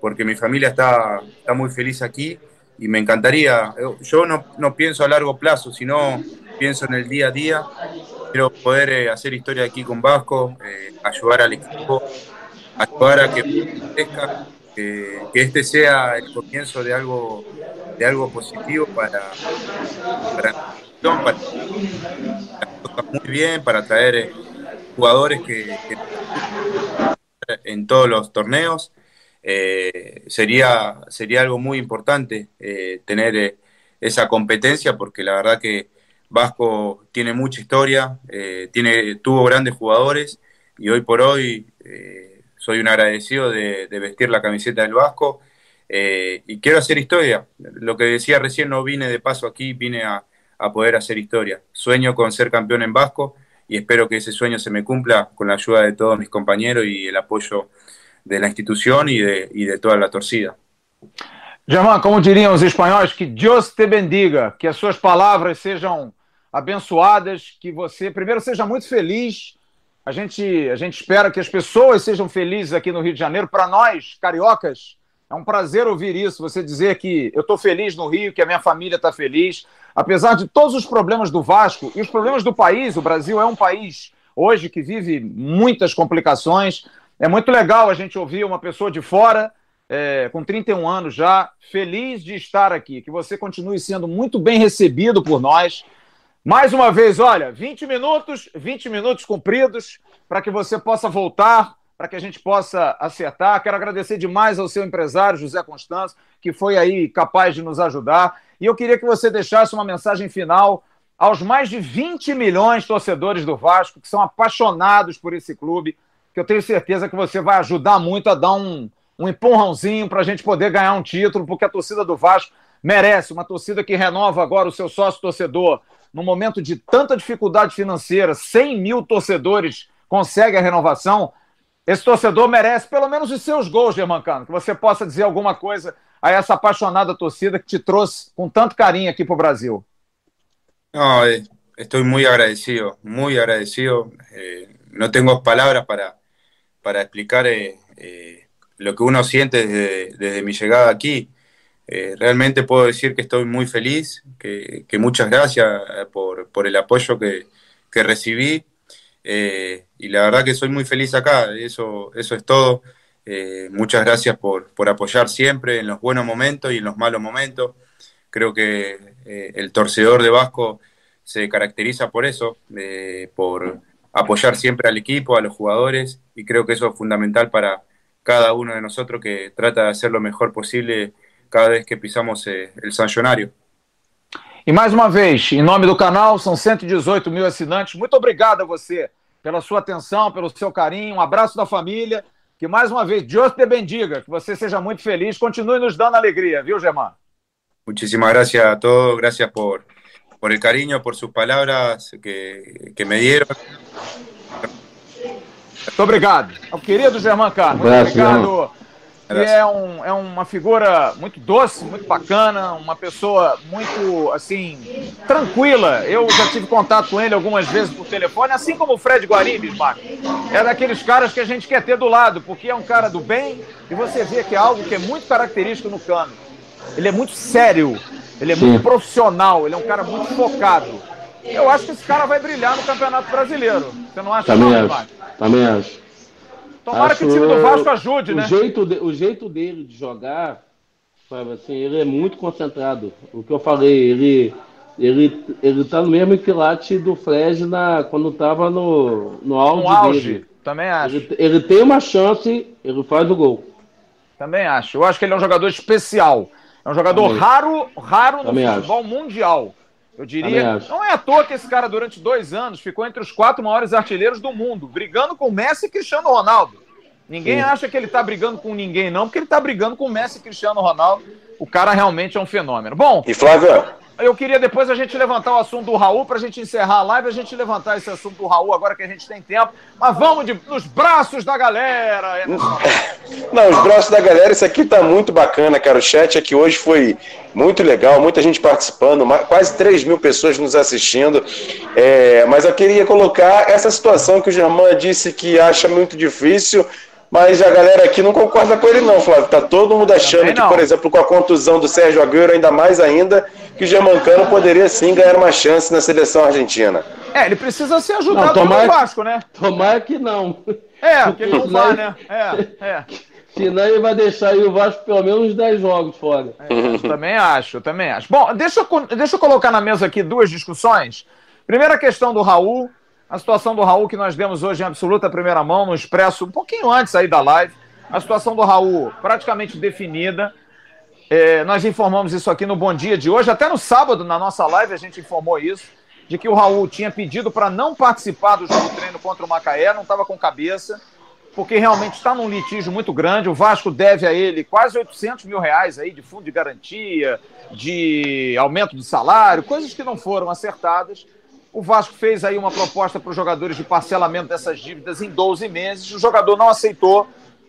S5: porque mi familia está, está muy feliz aquí y me encantaría, yo no, no pienso a largo plazo, sino pienso en el día a día, quiero poder eh, hacer historia aquí con Vasco, eh, ayudar al equipo, ayudar a que crezca, que este sea el comienzo de algo de algo positivo para, para, para, muy bien, para traer eh, jugadores que, que en todos los torneos. Eh, sería, sería algo muy importante eh, tener eh, esa competencia porque la verdad que Vasco tiene mucha historia, tiene, tuvo grandes jugadores y hoy por hoy soy un agradecido de, de, vestir la camiseta del Vasco y quiero hacer historia. Lo que decía recién, no vine de paso aquí, vine a, a, poder hacer historia. Sueño con ser campeón en Vasco y espero que esse sueño se me cumpla con la ayuda de todos mis compañeros y el apoyo de la institución y de, y de toda la torcida.
S1: Germán, como diriam os espanhóis, que Deus te bendiga, que as suas palavras sejam abençoadas, que você, primeiro, seja muito feliz. A gente, a gente espera que as pessoas sejam felizes aqui no Rio de Janeiro. Para nós, cariocas, é um prazer ouvir isso, você dizer que eu estou feliz no Rio, que a minha família está feliz. Apesar de todos os problemas do Vasco e os problemas do país, o Brasil é um país hoje que vive muitas complicações. É muito legal a gente ouvir uma pessoa de fora, é, com 31 anos já, feliz de estar aqui. Que você continue sendo muito bem recebido por nós. Mais uma vez, olha, 20 minutos, 20 minutos cumpridos, para que você possa voltar para que a gente possa acertar. Quero agradecer demais ao seu empresário, José Constanço, que foi aí capaz de nos ajudar. E eu queria que você deixasse uma mensagem final aos mais de 20 milhões de torcedores do Vasco, que são apaixonados por esse clube, que eu tenho certeza que você vai ajudar muito a dar um, um empurrãozinho para a gente poder ganhar um título, porque a torcida do Vasco merece uma torcida que renova agora o seu sócio torcedor. No momento de tanta dificuldade financeira, 100 mil torcedores conseguem a renovação esse torcedor merece pelo menos os seus gols, Germancano, que você possa dizer alguma coisa a essa apaixonada torcida que te trouxe com tanto carinho aqui para o Brasil.
S5: No, eh, estoy muy agradecido, muy agradecido. Eh, no tengo palabras para, para explicar eh, eh lo que uno siente desde, desde mi llegada aquí. Eh, realmente puedo decir que estoy muy feliz, que, muchas gracias por, por, el apoyo que, que recibí. Y la verdad que soy muy feliz acá, eso, eso es todo. Muchas gracias por, por, apoyar siempre en los buenos momentos y en los malos momentos. Creo que el torcedor de Vasco se caracteriza por eso, por apoyar siempre al equipo, a los jugadores, y creo que eso es fundamental para cada uno de nosotros que trata de hacer lo mejor posible cada vez que pisamos eh, el sancionario.
S1: E mais uma vez, em nome do canal, são 118 mil assinantes. Muito obrigado a você pela sua atenção, pelo seu carinho. Um abraço da família. Que mais uma vez, Deus te bendiga. Que você seja muito feliz. Continue nos dando alegria, viu, Germán?
S5: Muchísimas gracias a todos. Gracias por, por el cariño, por sus palabras que, que me dieron.
S1: Muito obrigado. Ao querido Germán Carlos. Muito obrigado que é, um, é uma figura muito doce, muito bacana, uma pessoa muito, assim, tranquila. Eu já tive contato com ele algumas vezes por telefone, assim como o Fred Guaribes, Marco. É daqueles caras que a gente quer ter do lado, porque é um cara do bem e você vê que é algo que é muito característico no Cano. Ele é muito sério, ele é Sim. muito profissional, ele é um cara muito focado. Eu acho que esse cara vai brilhar no Campeonato Brasileiro. Você não acha
S3: Também
S1: não,
S3: acho. Também acho.
S1: Tomara
S3: acho
S1: que o time do Vasco ajude,
S3: o
S1: né?
S3: Jeito de, o jeito dele de jogar, sabe, assim, ele é muito concentrado. O que eu falei, ele ele, ele tá no mesmo equilate do Fred na, quando tava no, no auge,
S1: Um auge.
S3: dele.
S1: Também acho.
S3: Ele, ele tem uma chance, ele faz o gol.
S1: Também acho. Eu acho que ele é um jogador especial. É um jogador
S3: Também.
S1: raro, raro no
S3: Também
S1: futebol mundial. Eu diria. Não é à toa que esse cara, durante dois anos, ficou entre os quatro maiores artilheiros do mundo, brigando com Messi e Cristiano Ronaldo. Ninguém
S3: Sim.
S1: acha que ele tá brigando com ninguém, não, porque ele tá brigando com Messi e Cristiano Ronaldo. O cara realmente é um fenômeno. Bom,
S4: E Flávio,
S1: eu queria depois a gente levantar o assunto do Raul para a gente encerrar a live, a gente levantar esse assunto do Raul agora que a gente tem tempo. Mas vamos de- nos braços da galera. (laughs)
S4: Não, os braços da galera, isso aqui tá muito bacana, cara. O chat aqui hoje foi muito legal, muita gente participando, quase 3 mil pessoas nos assistindo. É, mas eu queria colocar essa situação que o Germán disse que acha muito difícil, mas a galera aqui não concorda com ele, não, Flávio. Tá todo mundo achando que, por exemplo, com a contusão do Sérgio Agüero, ainda mais ainda, que o Germancano poderia sim ganhar uma chance na seleção argentina.
S1: É, ele precisa ser ajudado
S3: Não,
S1: pelo Vasco, né?
S3: Tomara que não.
S1: É, que ele não vá, né? É, é.
S3: Senão ele vai deixar aí o Vasco pelo menos 10 jogos fora.
S1: Eu também acho, eu também acho. Bom, deixa eu, deixa eu colocar na mesa aqui duas discussões. Primeira questão do Raul, a situação do Raul que nós demos hoje em absoluta primeira mão, no Expresso, um pouquinho antes aí da live. A situação do Raul praticamente definida. É, nós informamos isso aqui no Bom Dia de hoje, até no sábado, na nossa live, a gente informou isso, de que o Raul tinha pedido para não participar do jogo treino contra o Macaé, não estava com cabeça, porque realmente está num litígio muito grande. O Vasco deve a ele quase 800 mil reais aí de fundo de garantia, de aumento de salário, coisas que não foram acertadas. O Vasco fez aí uma proposta para os jogadores de parcelamento dessas dívidas em 12 meses. O jogador não aceitou,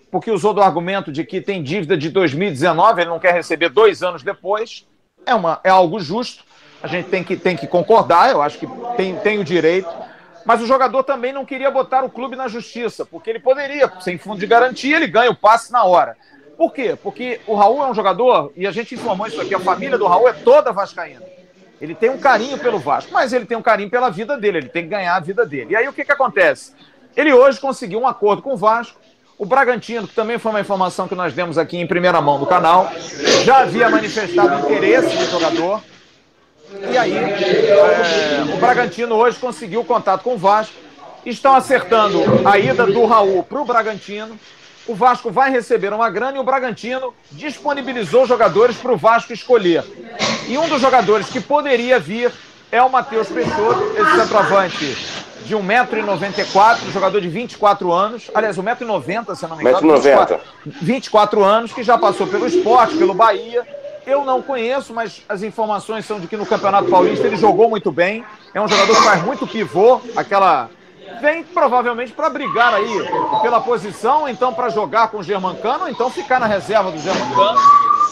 S1: porque usou do argumento de que tem dívida de 2019, ele não quer receber dois anos depois. É, uma, é algo justo, a gente tem que, tem que concordar, eu acho que tem, tem o direito. Mas o jogador também não queria botar o clube na justiça, porque ele poderia, sem fundo de garantia, ele ganha o passe na hora. Por quê? Porque o Raul é um jogador, e a gente informou isso aqui, a família do Raul é toda vascaína. Ele tem um carinho pelo Vasco, mas ele tem um carinho pela vida dele, ele tem que ganhar a vida dele. E aí o que, que acontece? Ele hoje conseguiu um acordo com o Vasco. O Bragantino, que também foi uma informação que nós demos aqui em primeira mão no canal, já havia manifestado interesse no jogador. E aí, é, o Bragantino hoje conseguiu contato com o Vasco. Estão acertando a ida do Raul para o Bragantino. O Vasco vai receber uma grana e o Bragantino disponibilizou jogadores para o Vasco escolher. E um dos jogadores que poderia vir é o Matheus Peixoto, esse centroavante de 1,94m, jogador de 24 anos. Aliás, 1,90m, se não me engano.
S4: 1,90m.
S1: 24 anos, que já passou pelo esporte, pelo Bahia. Eu não conheço, mas as informações são de que no Campeonato Paulista ele jogou muito bem. É um jogador que faz muito pivô, aquela. Vem provavelmente para brigar aí pela posição, então para jogar com o Germancano, ou então ficar na reserva do Germancano.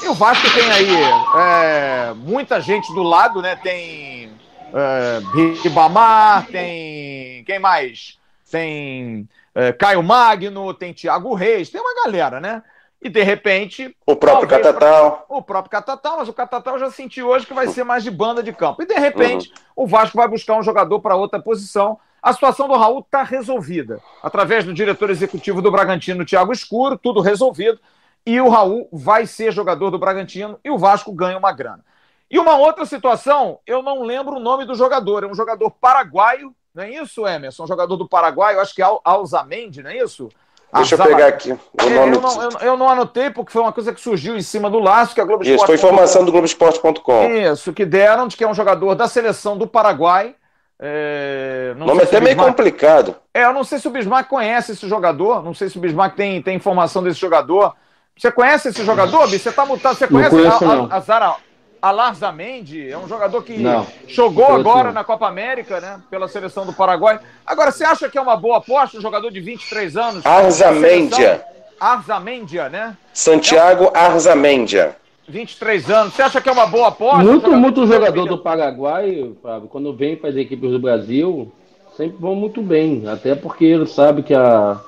S1: E o Vasco tem aí é, muita gente do lado, né? Tem é, Ribamar, tem. Quem mais? Tem é, Caio Magno, tem Thiago Reis, tem uma galera, né? E de repente.
S4: O próprio
S1: talvez-
S4: Catatal.
S1: O próprio Catatal, mas o Catatal já sentiu hoje que vai ser mais de banda de campo. E de repente, o Vasco vai buscar um jogador para outra posição. A situação do Raul está resolvida. Através do diretor executivo do Bragantino, Thiago Escuro, tudo resolvido. E o Raul vai ser jogador do Bragantino e o Vasco ganha uma grana. E uma outra situação, eu não lembro o nome do jogador. É um jogador paraguaio, não é isso, Emerson? Um jogador do Paraguai, eu acho que é Al- Alzamendi, não é isso?
S4: Deixa eu pegar aqui o
S1: É,
S4: nome.
S1: eu, não, eu- eu não anotei porque foi uma coisa que surgiu em cima do laço que a Globo
S4: Isso,
S1: Esporte
S4: foi informação do Globoesporte.com.
S1: Isso, que deram de que é um jogador da seleção do Paraguai. É,
S4: O
S1: não
S4: nome
S1: sei
S4: é até
S1: o
S4: meio
S1: Bismarck-
S4: complicado.
S1: É, eu não sei se o Bismarck conhece esse jogador, não sei se o Bismarck tem, tem informação desse jogador. Você conhece esse jogador, Bi? Você tá mutado, você conhece
S3: conheço,
S1: a, a, a Zara Alarzamendi? É um jogador que
S3: Não,
S1: jogou
S3: não
S1: agora
S3: não.
S1: na Copa América, né? Pela seleção do Paraguai. Agora, você acha que é uma boa aposta um jogador de 23 anos?
S4: Arzamendia.
S1: Arzamendia, né?
S4: Santiago Arzamendia.
S1: 23 anos. Você acha que é uma boa aposta?
S3: Muito,
S1: Jogador
S3: muito
S1: de
S3: jogador do Paraguai, Fábio, quando vem para as equipes do Brasil, sempre vão muito bem. Até porque ele sabe que a,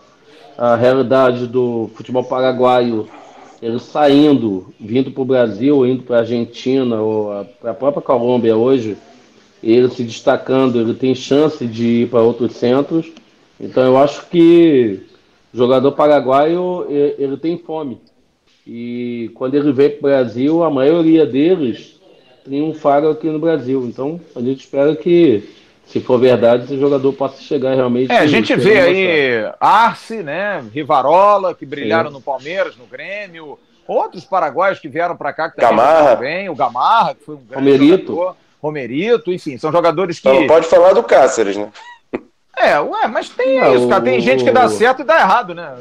S3: a realidade do futebol paraguaio, ele saindo, vindo para o Brasil, indo para a Argentina ou para a própria Colômbia hoje, ele se destacando, ele tem chance de ir para outros centros. Então eu acho que o jogador paraguaio ele tem fome. E quando ele veio para o Brasil, a maioria deles triunfaram aqui no Brasil. Então a gente espera que, se for verdade, esse jogador possa chegar realmente.
S1: É, a gente vê aí Arce, né? Rivarola, que brilharam no Palmeiras, no Grêmio. Outros paraguaios que vieram para cá que
S4: também Gamarra.
S1: bem, o Gamarra, que foi um grande
S3: Romerito. jogador.
S1: Romerito, enfim, são jogadores que.
S4: Não pode falar do Cáceres, né?
S1: É, ué, mas tem é, isso, cara. Tem o... gente que dá certo e dá errado, né?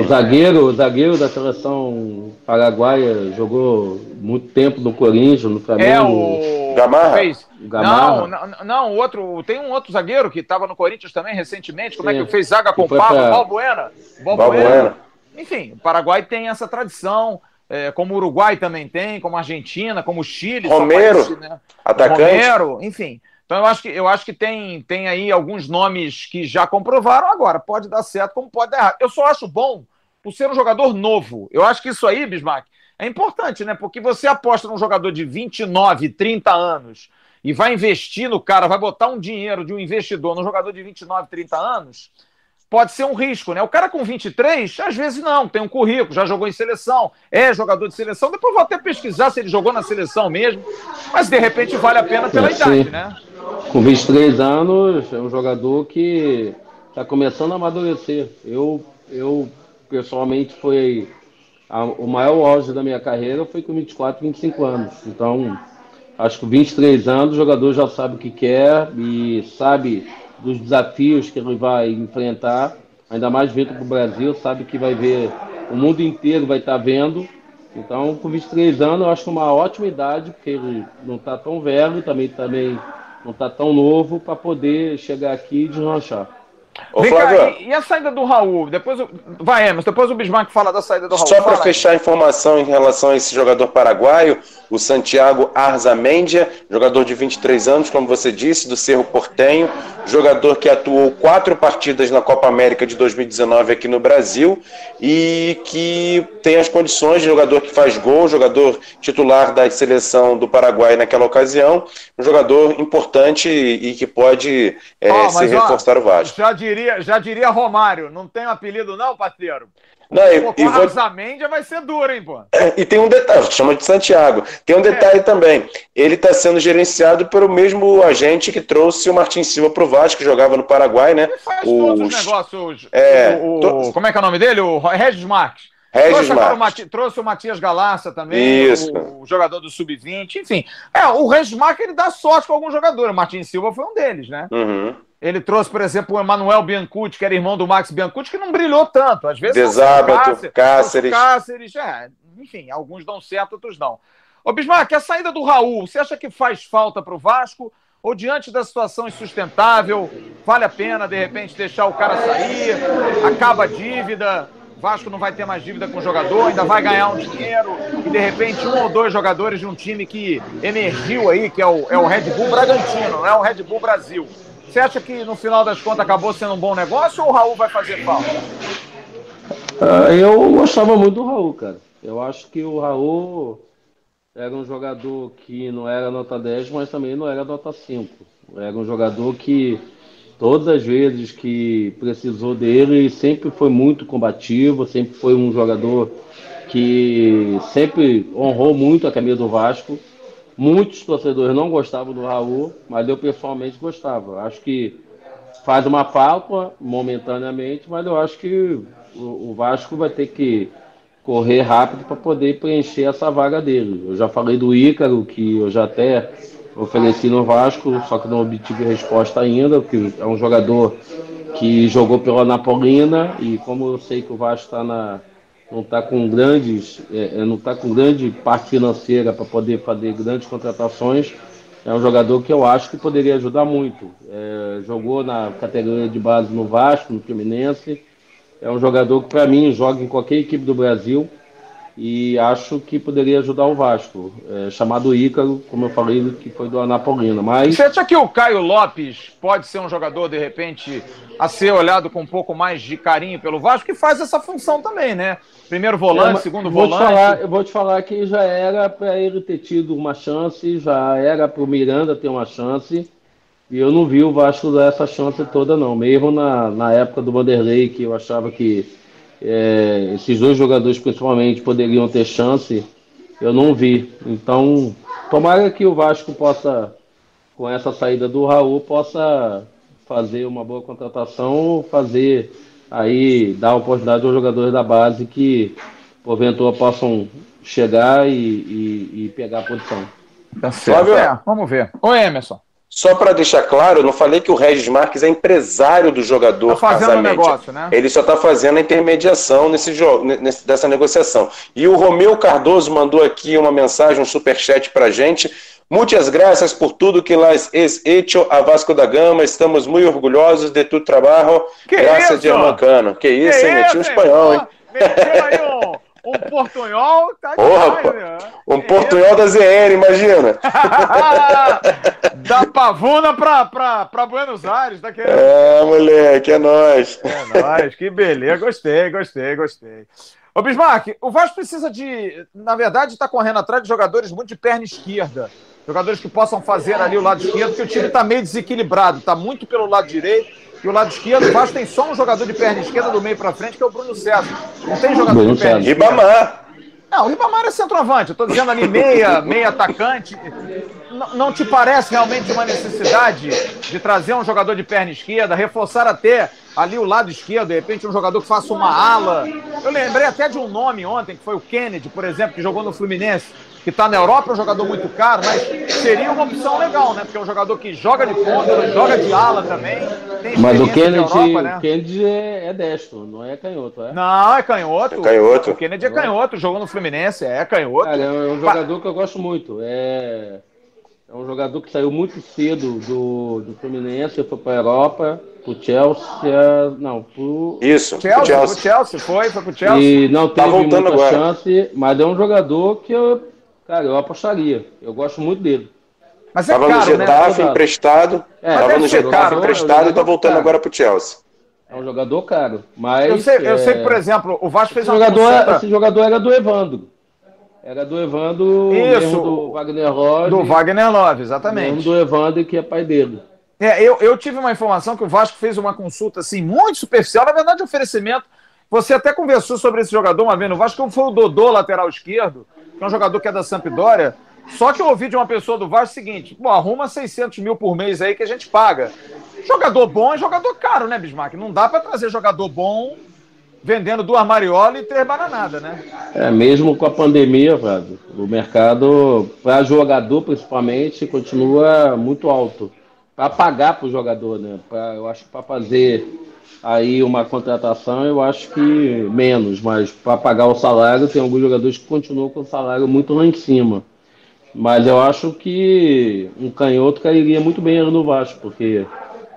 S3: o zagueiro, o zagueiro da seleção paraguaia jogou muito tempo no Corinthians, no Flamengo. É,
S1: o Gamarra. Fez... Gamarra. Não, não, não, outro, tem um outro zagueiro que estava no Corinthians também recentemente. Como Sim. é que fez zaga com o Pablo? Pra... Balbuena. Balbuena. Balbuena. Enfim, o Paraguai tem essa tradição. É, como o Uruguai também tem, como a Argentina, como o Chile.
S4: Romero, parece, né? atacante.
S1: Romero, enfim. Então eu acho que, eu acho que tem, tem aí alguns nomes que já comprovaram agora. Pode dar certo, como pode dar errado. Eu só acho bom por ser um jogador novo. Eu acho que isso aí, Bismarck, é importante, né? Porque você aposta num jogador de 29, 30 anos e vai investir no cara, vai botar um dinheiro de um investidor num jogador de 29, 30 anos pode ser um risco, né? O cara com 23, às vezes não, tem um currículo, já jogou em seleção, é jogador de seleção. Depois vou até pesquisar se ele jogou na seleção mesmo, mas de repente vale a pena pela idade, né?
S3: Com 23 anos, é um jogador que está começando a amadurecer. Eu, eu pessoalmente, foi a, o maior auge da minha carreira foi com 24, 25 anos. Então, acho que com 23 anos o jogador já sabe o que quer e sabe dos desafios que ele vai enfrentar, ainda mais vindo para o Brasil, sabe que vai ver, o mundo inteiro vai estar vendo. Então, com 23 anos, eu acho uma ótima idade, porque ele não está tão velho, também, também não está tão novo, para poder chegar aqui e deslanchar.
S1: Ô, Vem Flávio, cá, e, e, a saída do Raul? Depois, vai, Emerson, depois o Bismarck fala da saída do Raul.
S4: Só para fechar a informação em relação a esse jogador paraguaio, o Santiago Arzamendia, jogador de 23 anos, como você disse, do Cerro Portenho, jogador que atuou quatro partidas na Copa América de 2019 aqui no Brasil e que tem as condições de jogador que faz gol, jogador titular da seleção do Paraguai naquela ocasião, um jogador importante e que pode é, oh, se reforçar ó, o Vasco.
S1: Já diria, já diria Romário, não tem um apelido não, parceiro?
S4: Não, e, pô, e
S1: vou... vai ser duro, hein, pô?
S4: É, e tem um detalhe, chama de Santiago. Tem um detalhe é. também. Ele está sendo gerenciado pelo mesmo agente que trouxe o Martin Silva para o Vasco, que jogava no Paraguai, né? Ele
S1: faz os... todos os negócios. É, o, o... To... Como é que é o nome dele? O Regis Marques.
S4: Regis trouxe, Marques.
S1: O trouxe o Matias Galarça também, Isso. O, o jogador do Sub-20, enfim. É, o Regis Marques ele dá sorte com algum jogador. O Martin Silva foi um deles, né?
S4: Uhum.
S1: Ele trouxe, por exemplo, o Emanuel Biancucci, que era irmão do Max Biancucci, que não brilhou tanto. Às vezes.
S4: Desábato, Cáceres.
S1: Cáceres, é, enfim, alguns dão certo, outros não. Ô Bismarck, a saída do Raul, você acha que faz falta para o Vasco? Ou diante da situação insustentável, vale a pena, de repente, deixar o cara sair? Acaba a dívida, Vasco não vai ter mais dívida com o jogador, ainda vai ganhar um dinheiro e de repente um ou dois jogadores de um time que emergiu aí, que é o, é o Red Bull Bragantino, não é o Red Bull Brasil. Você acha que no final das contas acabou sendo um bom negócio ou o Raul vai fazer falta?
S3: Uh, eu gostava muito do Raul, cara. Eu acho que o Raul era um jogador que não era nota 10, mas também não era nota 5. Era um jogador que todas as vezes que precisou dele sempre foi muito combativo, sempre foi um jogador que sempre honrou muito a camisa do Vasco. Muitos torcedores não gostavam do Raul, mas eu pessoalmente gostava. Acho que faz uma falta momentaneamente, mas eu acho que o, Vasco vai ter que correr rápido para poder preencher essa vaga dele. Eu já falei do Ícaro, que eu já até ofereci no Vasco, só que não obtive resposta ainda, porque é um jogador que jogou pela Napolina e como eu sei que o Vasco está na não está com grandes, é, é não está com grande parte financeira para poder fazer grandes contratações. É um jogador que eu acho que poderia ajudar muito. É, jogou na categoria de base no Vasco, no Fluminense. É um jogador que, para mim, joga em qualquer equipe do Brasil e acho que poderia ajudar o Vasco, é, chamado Ícaro, como eu falei, que foi do Anapolina. Mas...
S1: Você acha que o Caio Lopes pode ser um jogador, de repente, a ser olhado com um pouco mais de carinho pelo Vasco, que faz essa função também, né? Primeiro volante, é, segundo volante.
S3: Te falar, eu vou te falar que já era para ele ter tido uma chance, já era para o Miranda ter uma chance. E eu não vi o Vasco dar essa chance toda, não. Mesmo na, na época do Vanderlei, que eu achava que é, esses dois jogadores, principalmente, poderiam ter chance, eu não vi. Então, tomara que o Vasco possa, com essa saída do Raul, possa fazer uma boa contratação, fazer aí, dar oportunidade aos jogadores da base que, porventura, possam chegar e, e, e pegar a posição.
S1: Tá certo. É, vamos ver. Oi, Emerson.
S4: Só para deixar claro, eu não falei que o Regis Marques é empresário do jogador.
S1: Está fazendo o um negócio, né?
S4: Ele só está fazendo a intermediação nesse jogo, nesse, dessa negociação. E o Romeu Cardoso mandou aqui uma mensagem, um superchat para gente. Muitas graças por tudo que las es hecho a Vasco da Gama. Estamos muito orgulhosos de tu trabalho.
S1: Que
S4: graças de Armancano. Que isso, que hein? Meti um espanhol, hein?
S1: Meteu aí um portunhol tá
S4: Porra, demais, né? Um portunhol da ZR, imagina. (laughs)
S1: da Pavuna pra, pra, pra Buenos Aires, tá querendo?
S4: É, moleque, é nóis.
S1: É nóis, que beleza. Gostei, gostei, gostei. Ô, Bismarck, o Vasco precisa de. Na verdade, está correndo atrás de jogadores muito de perna esquerda. Jogadores que possam fazer ali o lado esquerdo, porque o time está meio desequilibrado, está muito pelo lado direito e o lado esquerdo, o Vasco tem só um jogador de perna esquerda do meio para frente, que é o Bruno César. Não tem jogador Bruno de perna esquerda.
S4: Ribamar.
S1: Não, o Ribamar é centroavante. Eu tô dizendo ali meia, meia atacante. Não, não te parece realmente uma necessidade de trazer um jogador de perna esquerda, reforçar até ali o lado esquerdo, de repente um jogador que faça uma ala. Eu lembrei até de um nome ontem, que foi o Kennedy, por exemplo, que jogou no Fluminense que está na Europa, é um jogador muito caro, mas seria uma opção legal, né? Porque é um jogador que joga de ponta, joga de ala também.
S3: mas o Kennedy, Europa, né? Kennedy é, é, destro, não é canhoto, é?
S1: Não, é canhoto.
S4: É canhoto.
S1: O Kennedy é canhoto, jogou no Fluminense, é canhoto. Cara,
S3: é um jogador que eu gosto muito. É, é um jogador que saiu muito cedo do, do Fluminense, foi para a Europa pro Chelsea, não, pro
S4: Isso,
S1: Chelsea, pro Chelsea. Pro Chelsea, foi, foi pro Chelsea.
S3: E não tá teve tá muita agora. chance, mas é um jogador que eu Cara, eu apostaria. Eu gosto muito dele.
S4: Mas é Tava caro, no né? Getafe né? emprestado. É, Tava no Getafe caro, emprestado e tá voltando caro. agora pro Chelsea.
S3: É um jogador caro. Mas.
S1: Eu sei,
S3: é...
S1: eu sei que, por exemplo, o Vasco fez
S3: esse uma jogador, Esse jogador era do Evandro. Era do Evandro,
S1: Isso,
S3: do Wagner Love.
S1: Do Wagner Love, exatamente. Mesmo
S3: do Evandro, que é pai dele.
S1: É, eu, eu tive uma informação que o Vasco fez uma consulta assim, muito superficial, na verdade, oferecimento. Você até conversou sobre esse jogador uma vez no Vasco, que foi o Dodô, lateral esquerdo que é um jogador que é da Sampdoria. Só que eu ouvi de uma pessoa do Vasco o seguinte: pô, arruma 600 mil por mês aí que a gente paga. Jogador bom é jogador caro, né, Bismarck? Não dá para trazer jogador bom vendendo duas mariolas e três bananadas, né?
S3: É, mesmo com a pandemia, Fábio, o mercado, para jogador principalmente, continua muito alto. Para pagar para o jogador, né? Pra, eu acho que para fazer aí uma contratação, eu acho que menos, mas para pagar o salário, tem alguns jogadores que continuam com o salário muito lá em cima. Mas eu acho que um canhoto cairia muito bem no Vasco, porque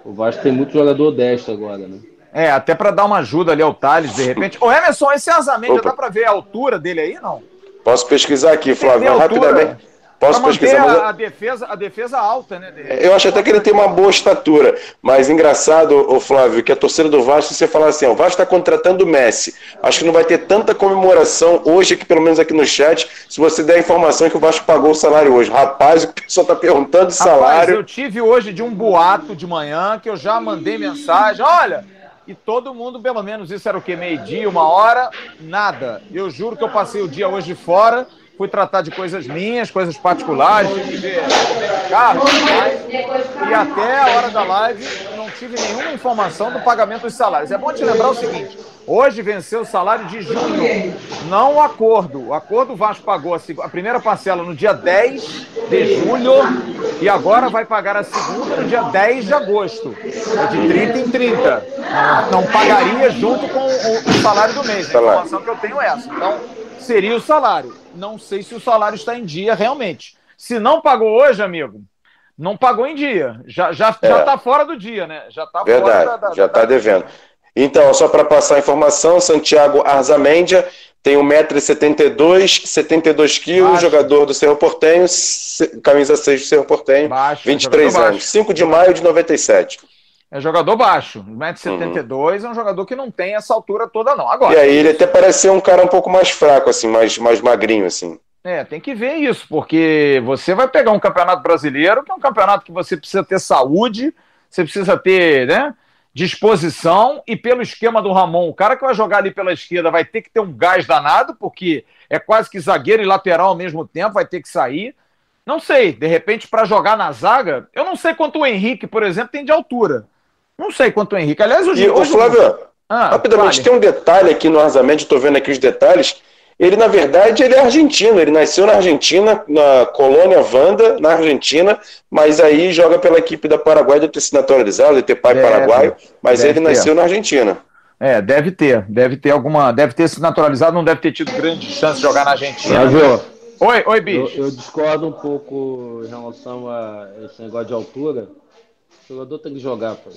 S3: o Vasco tem muito jogador destro agora, né?
S1: É, até para dar uma ajuda ali ao Thales, de repente. Ô, Emerson, esse Azamendi, dá para ver a altura dele aí, não?
S4: Posso pesquisar aqui, Flávio, rapidamente. Posso pesquisar?
S1: Mas... A, defesa, a defesa alta, né?
S4: Eu acho até que ele tem uma boa estatura. Mas engraçado, o Flávio, que a torcida do Vasco, você falar assim, ó, o Vasco está contratando o Messi. Acho que não vai ter tanta comemoração hoje, que pelo menos aqui no chat, se você der a informação que o Vasco pagou o salário hoje. Rapaz, o pessoal está perguntando de salário. Rapaz,
S1: eu tive hoje de um boato de manhã que eu já mandei mensagem. Olha, e todo mundo, pelo menos isso era o que? Meio-dia, uma hora, nada. Eu juro que eu passei o dia hoje fora fui tratar de coisas minhas, coisas particulares, carro, e até a hora da live não tive nenhuma informação do pagamento dos salários. É bom te lembrar o seguinte: hoje venceu o salário de junho, não o acordo. O acordo o Vasco pagou a primeira parcela no dia 10 de julho e agora vai pagar a segunda no dia 10 de agosto. É de 30 em 30. Não, não pagaria junto com o, salário do mês. A informação que eu tenho é essa. Então, seria o salário. Não sei se o salário está em dia realmente. Se não pagou hoje, amigo, não pagou em dia. Já já é. já está fora do dia, né? Já está
S4: fora da, da, já está devendo. Então, só para passar a informação, Santiago Arzamendia tem 1,72m, 72 quilos, jogador do Cerro Portenho, camisa 6 do Cerro Portenho, baixo, 23 anos, baixo. 5 de maio de 97.
S1: É jogador baixo, 1,72m, uhum. é um jogador que não tem essa altura toda, não. Agora.
S4: E aí ele até parece ser um cara um pouco mais fraco, assim, mais, mais magrinho, assim.
S1: É, tem que ver isso, porque você vai pegar um campeonato brasileiro, que é um campeonato que você precisa ter saúde, você precisa ter, né? disposição e pelo esquema do Ramon, o cara que vai jogar ali pela esquerda vai ter que ter um gás danado, porque é quase que zagueiro e lateral ao mesmo tempo, vai ter que sair. Não sei, de repente para jogar na zaga, eu não sei quanto o Henrique, por exemplo, tem de altura. Não sei quanto o Henrique. Aliás, o
S4: E, ô, Flávio, ah, rapidamente, vale. tem um detalhe aqui no orçamento, estou vendo aqui os detalhes. Ele, na verdade, ele é argentino. Ele nasceu na Argentina, na colônia Vanda, na Argentina, mas aí joga pela equipe da Paraguai, deve ter se naturalizado, deve ter pai deve, paraguaio, mas ele ter. nasceu na Argentina.
S1: É, deve ter. Deve ter alguma. Deve ter se naturalizado, não deve ter tido grande chance de jogar na Argentina. Oi, oi, bicho.
S3: Eu, eu, discordo um pouco em relação a esse negócio de altura. O jogador tem que jogar, pô.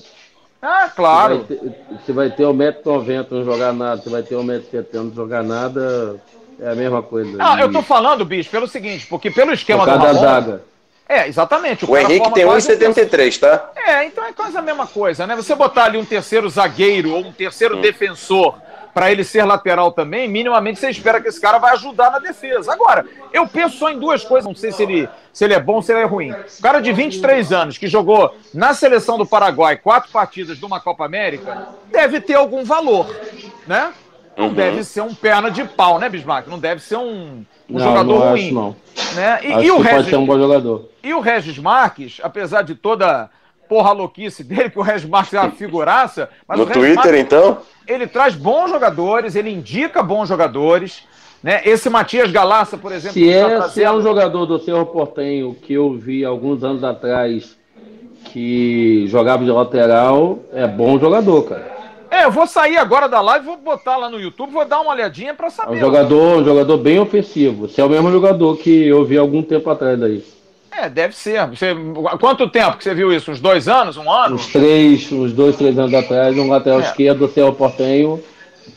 S1: Ah, claro.
S3: Você vai ter 1,90m não jogar nada, você vai ter 1,70m não jogar nada, é a mesma coisa.
S1: Não, eu tô falando, bicho, pelo seguinte, porque pelo esquema do Ramon...
S3: zaga.
S1: É, exatamente.
S4: O, o Henrique tem 1,73, tá?
S1: É, então é quase a mesma coisa, né? Você botar ali um terceiro zagueiro ou um terceiro hum. defensor para ele ser lateral também, minimamente você espera que esse cara vai ajudar na defesa. Agora, eu penso só em duas coisas, não sei se ele, se ele é bom ou se ele é ruim. O cara de 23 anos que jogou na seleção do Paraguai quatro partidas de uma Copa América, deve ter algum valor, né? Não uhum. deve ser um perna de pau, né, Bismarck? Não deve ser um, um não, jogador
S3: não
S1: ruim.
S3: Acho, não.
S1: Né?
S3: E, e o Regis, pode ser um bom jogador.
S1: E o Regis Marques, apesar de toda porra louquice dele, que o Regis Marques é uma (laughs) figuraça.
S4: no Twitter, Marques, então?
S1: Ele traz bons jogadores, ele indica bons jogadores. Né? Esse Matias Galassa, por exemplo.
S3: Se é, tá se é um jogador do Cerro Portenho que eu vi alguns anos atrás que jogava de lateral, é bom jogador, cara.
S1: É, eu vou sair agora da live, vou botar lá no YouTube, vou dar uma olhadinha para saber.
S3: É um jogador, um jogador bem ofensivo. Se é o mesmo jogador que eu vi algum tempo atrás aí.
S1: É, deve ser. Você, quanto tempo que você viu isso? Uns dois anos? Um ano?
S3: Uns três, uns dois, três anos atrás, um lateral é. esquerdo, Céu Portenho,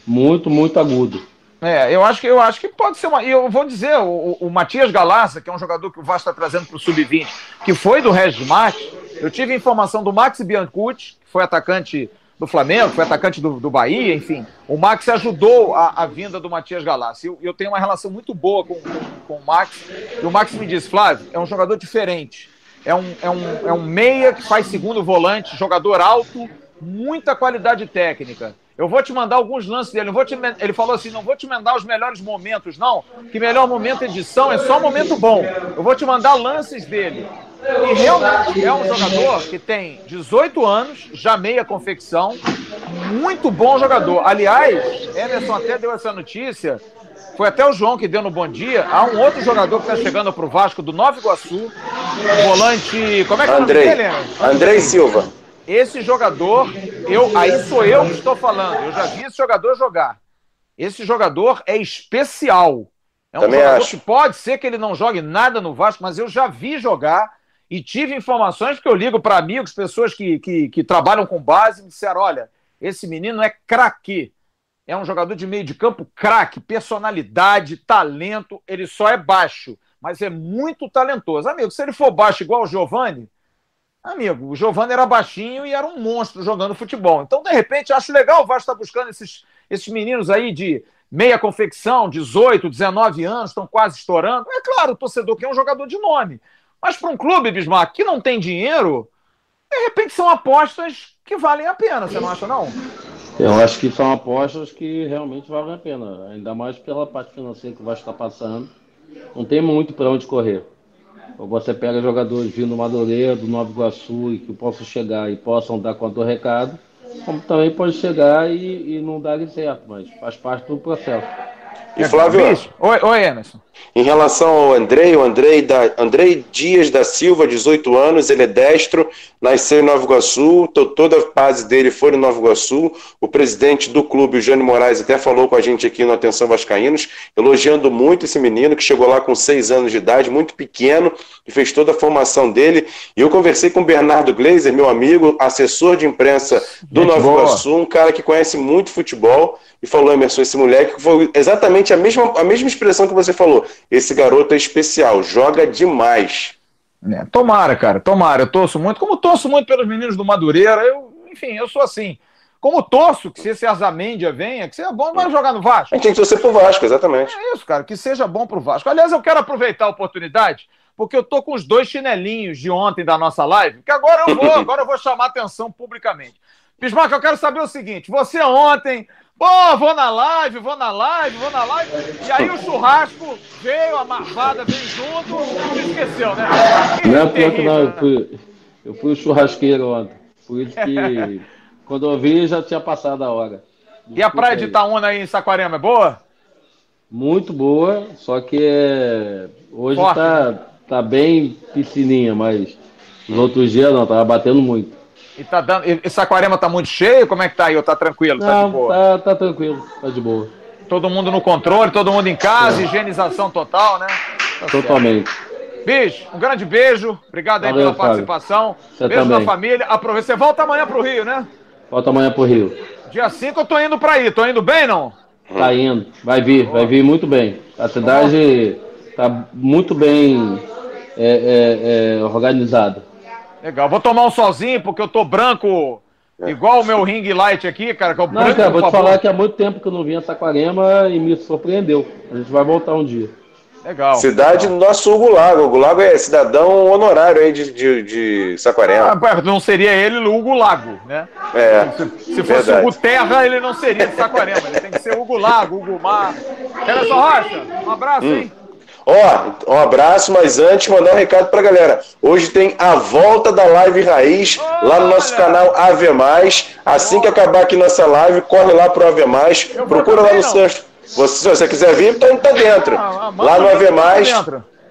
S3: muito, muito agudo.
S1: É, eu acho que eu acho que pode ser uma. E eu vou dizer, o, o Matias Galassa, que é um jogador que o Vasco está trazendo para o Sub-20, que foi do Regis Marques, eu tive informação do Max Biancucci, que foi atacante do Flamengo, foi atacante do, do Bahia, enfim. O Max ajudou a, a vinda do Matias Galassi. Eu, eu tenho uma relação muito boa com, com, com, o Max. E o Max me disse, Flávio, é um jogador diferente. É um, é, um, é um meia que faz segundo volante, jogador alto, muita qualidade técnica. Eu vou te mandar alguns lances dele. Te, ele falou assim: não vou te mandar os melhores momentos, não. Que melhor momento edição é só momento bom. Eu vou te mandar lances dele. E realmente é um jogador que tem 18 anos, já meia confecção, muito bom jogador. Aliás, Emerson até deu essa notícia, foi até o João que deu no Bom Dia. Há um outro jogador que está chegando para o Vasco do Nova Iguaçu, volante. Como é que é o
S4: nome dele? Andrei Silva.
S1: Esse jogador, eu, aí sou eu que estou falando. Eu já vi esse jogador jogar. Esse jogador é especial. É um
S4: Também
S1: jogador
S4: acho.
S1: que pode ser que ele não jogue nada no Vasco, mas eu já vi jogar e tive informações que eu ligo para amigos, pessoas que, que, que, trabalham com base, me disseram: olha, esse menino é craque. É um jogador de meio de campo craque, personalidade, talento. Ele só é baixo, mas é muito talentoso. Amigo, se ele for baixo igual o Giovani, amigo, o Giovani era baixinho e era um monstro jogando futebol. Então, de repente, acho legal o Vasco estar tá buscando esses, esses meninos aí de meia confecção, 18, 19 anos, estão quase estourando. É claro, o torcedor quer um jogador de nome. Mas para um clube, Bismarck, que não tem dinheiro, de repente são apostas que valem a pena, você não acha, não?
S3: Eu acho que são apostas que realmente valem a pena, ainda mais pela parte financeira que o Vasco está passando. Não tem muito para onde correr. Ou você pega jogadores vindo do Madureira, do Nova Iguaçu e que possam chegar e possam dar conta do recado, como também pode chegar e, e não dar certo, mas faz parte do processo.
S4: E Flávio.
S1: Oi, oi, Emerson.
S4: Em relação ao Andrei, o Andrei, da, Andrei Dias da Silva, 18 anos, ele é destro, nasceu em Nova Iguaçu, toda a base dele foi no Nova Iguaçu. O presidente do clube, o Jânio Moraes, até falou com a gente aqui no Atenção Vascaínos, elogiando muito esse menino que chegou lá com 6 anos de idade, muito pequeno, e fez toda a formação dele. E eu conversei com o Bernardo Gleiser, meu amigo, assessor de imprensa do Nova Iguaçu, um cara que conhece muito futebol e falou, Emerson, esse moleque foi exatamente a mesma, a mesma expressão que você falou. Esse garoto é especial, joga demais.
S1: É, tomara, cara, tomara. Eu torço muito, como torço muito pelos meninos do Madureira. Eu, enfim, eu sou assim. como torço que se esse Arzamendia venha, que seja bom, vai jogar no Vasco.
S4: A gente tem que torcer pro Vasco, exatamente.
S1: É isso, cara, que seja bom pro Vasco. Aliás, eu quero aproveitar a oportunidade, porque eu tô com os dois chinelinhos de ontem da nossa live, que agora eu vou, (laughs) agora eu vou chamar atenção publicamente. Bismarck, eu quero saber o seguinte: você ontem, pô, vou na live, vou na live, vou na live, e aí o churrasco veio, a marvada veio junto, e esqueceu, né?
S3: Não é pior que não, eu fui, eu fui o churrasqueiro ontem. Por isso que (laughs) quando eu vi já tinha passado a hora.
S1: Desculpa e a praia de Itaúna aí em Saquarema é boa?
S3: Muito boa, só que é... hoje Forte, tá, né? tá bem piscininha, mas nos outros dias não, tava batendo muito.
S1: E, tá dando, e Saquarema tá muito cheio? Como é que tá aí? Ou tá tranquilo?
S3: Não, tá de boa? Tá, tá tranquilo, tá de boa.
S1: Todo mundo no controle, todo mundo em casa, é. higienização total, né?
S3: Tá Totalmente. Certo.
S1: Bicho, um grande beijo. Obrigado aí Valeu, pela participação. Você beijo também. da família. Aproveita. Você volta amanhã pro Rio, né?
S3: Volta amanhã pro Rio.
S1: Dia 5 eu tô indo pra aí. Tô indo bem, não?
S3: Tá indo. Vai vir, vai vir muito bem. A cidade tá muito bem é, é, é, organizada.
S1: Legal. Vou tomar um sozinho, porque eu tô branco, igual o meu ring light aqui, cara. Que eu
S3: não, branco, cara, vou te falar que há muito tempo que eu não vim a Saquarema e me surpreendeu. A gente vai voltar um dia.
S4: Legal. Cidade do nosso Hugo Lago. Hugo Lago é cidadão honorário aí de, de, de Saquarema.
S1: Ah, não seria ele o Hugo Lago, né? É. Se, se fosse Hugo Terra, ele não seria de Saquarema. Ele tem que ser Hugo Lago, Hugo Mar. Quero só, Rocha, um abraço, hum. hein?
S4: Ó, um abraço, mas antes mandar um recado pra galera. Hoje tem a volta da live raiz lá no nosso canal Ave Mais. Assim que acabar aqui nossa live, corre lá pro Ave Mais. Procura lá no seu. Você, se você quiser vir, tá, tá dentro. Lá no Ave Mais.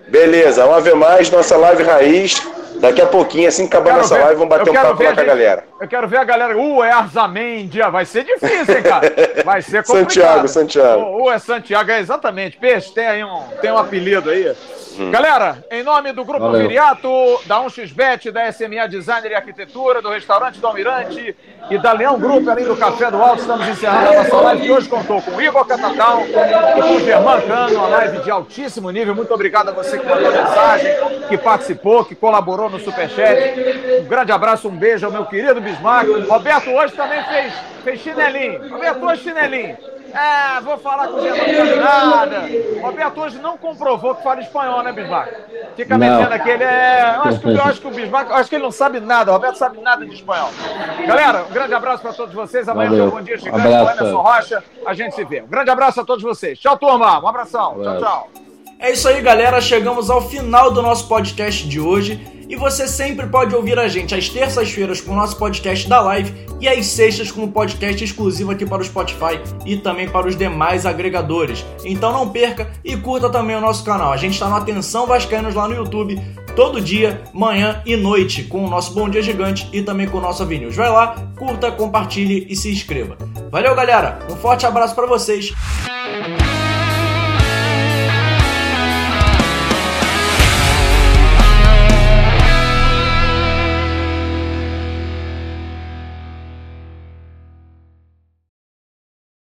S4: Beleza, um Ave Mais, nossa live raiz. Daqui a pouquinho, assim que acabar nossa ver, live, vamos bater um papo lá com a galera.
S1: Eu quero ver a galera. Uh, é Arzamendia. Vai ser difícil, hein, cara? Vai ser (laughs) complicado.
S4: Santiago, Santiago.
S1: Uh, uh, é Santiago, é exatamente. Peixe, tem aí um, tem um apelido aí. Hum. Galera, em nome do Grupo Valeu. Viriato, da 1xBet, da SMA Designer e Arquitetura, do Restaurante do Almirante e da Leão Grupo, além do Café do Alto, estamos encerrando a nossa live que hoje contou com o Igor Catatal e com o Germán Cano, uma live de altíssimo nível. Muito obrigado a você que mandou mensagem, que participou, que colaborou no Superchat. Um grande abraço, um beijo ao meu querido Bismarck. Roberto hoje também fez, fez chinelinho. Roberto hoje chinelinho. É, vou falar com o não sabe nada. Roberto hoje não comprovou que fala espanhol, né, Bismarck? Fica metendo aqui, ele é. Eu acho, que, eu acho que o Bismarck, acho que ele não sabe nada. O Roberto sabe nada de espanhol. Galera, um grande abraço para todos vocês. Amanhã tem um bom dia gigante Emerson Rocha. A gente se vê. Um grande abraço a todos vocês. Tchau, turma. Um abração. Tchau, tchau.
S6: É isso aí, galera. Chegamos ao final do nosso podcast de hoje. E você sempre pode ouvir a gente às terças-feiras com o nosso podcast da live e às sextas com o podcast exclusivo aqui para o Spotify e também para os demais agregadores. Então não perca e curta também o nosso canal. A gente está no Atenção Vascaínos lá no YouTube todo dia, manhã e noite, com o nosso Bom Dia Gigante e também com o nosso Avenue. Vai lá, curta, compartilhe e se inscreva. Valeu, galera! Um forte abraço para vocês!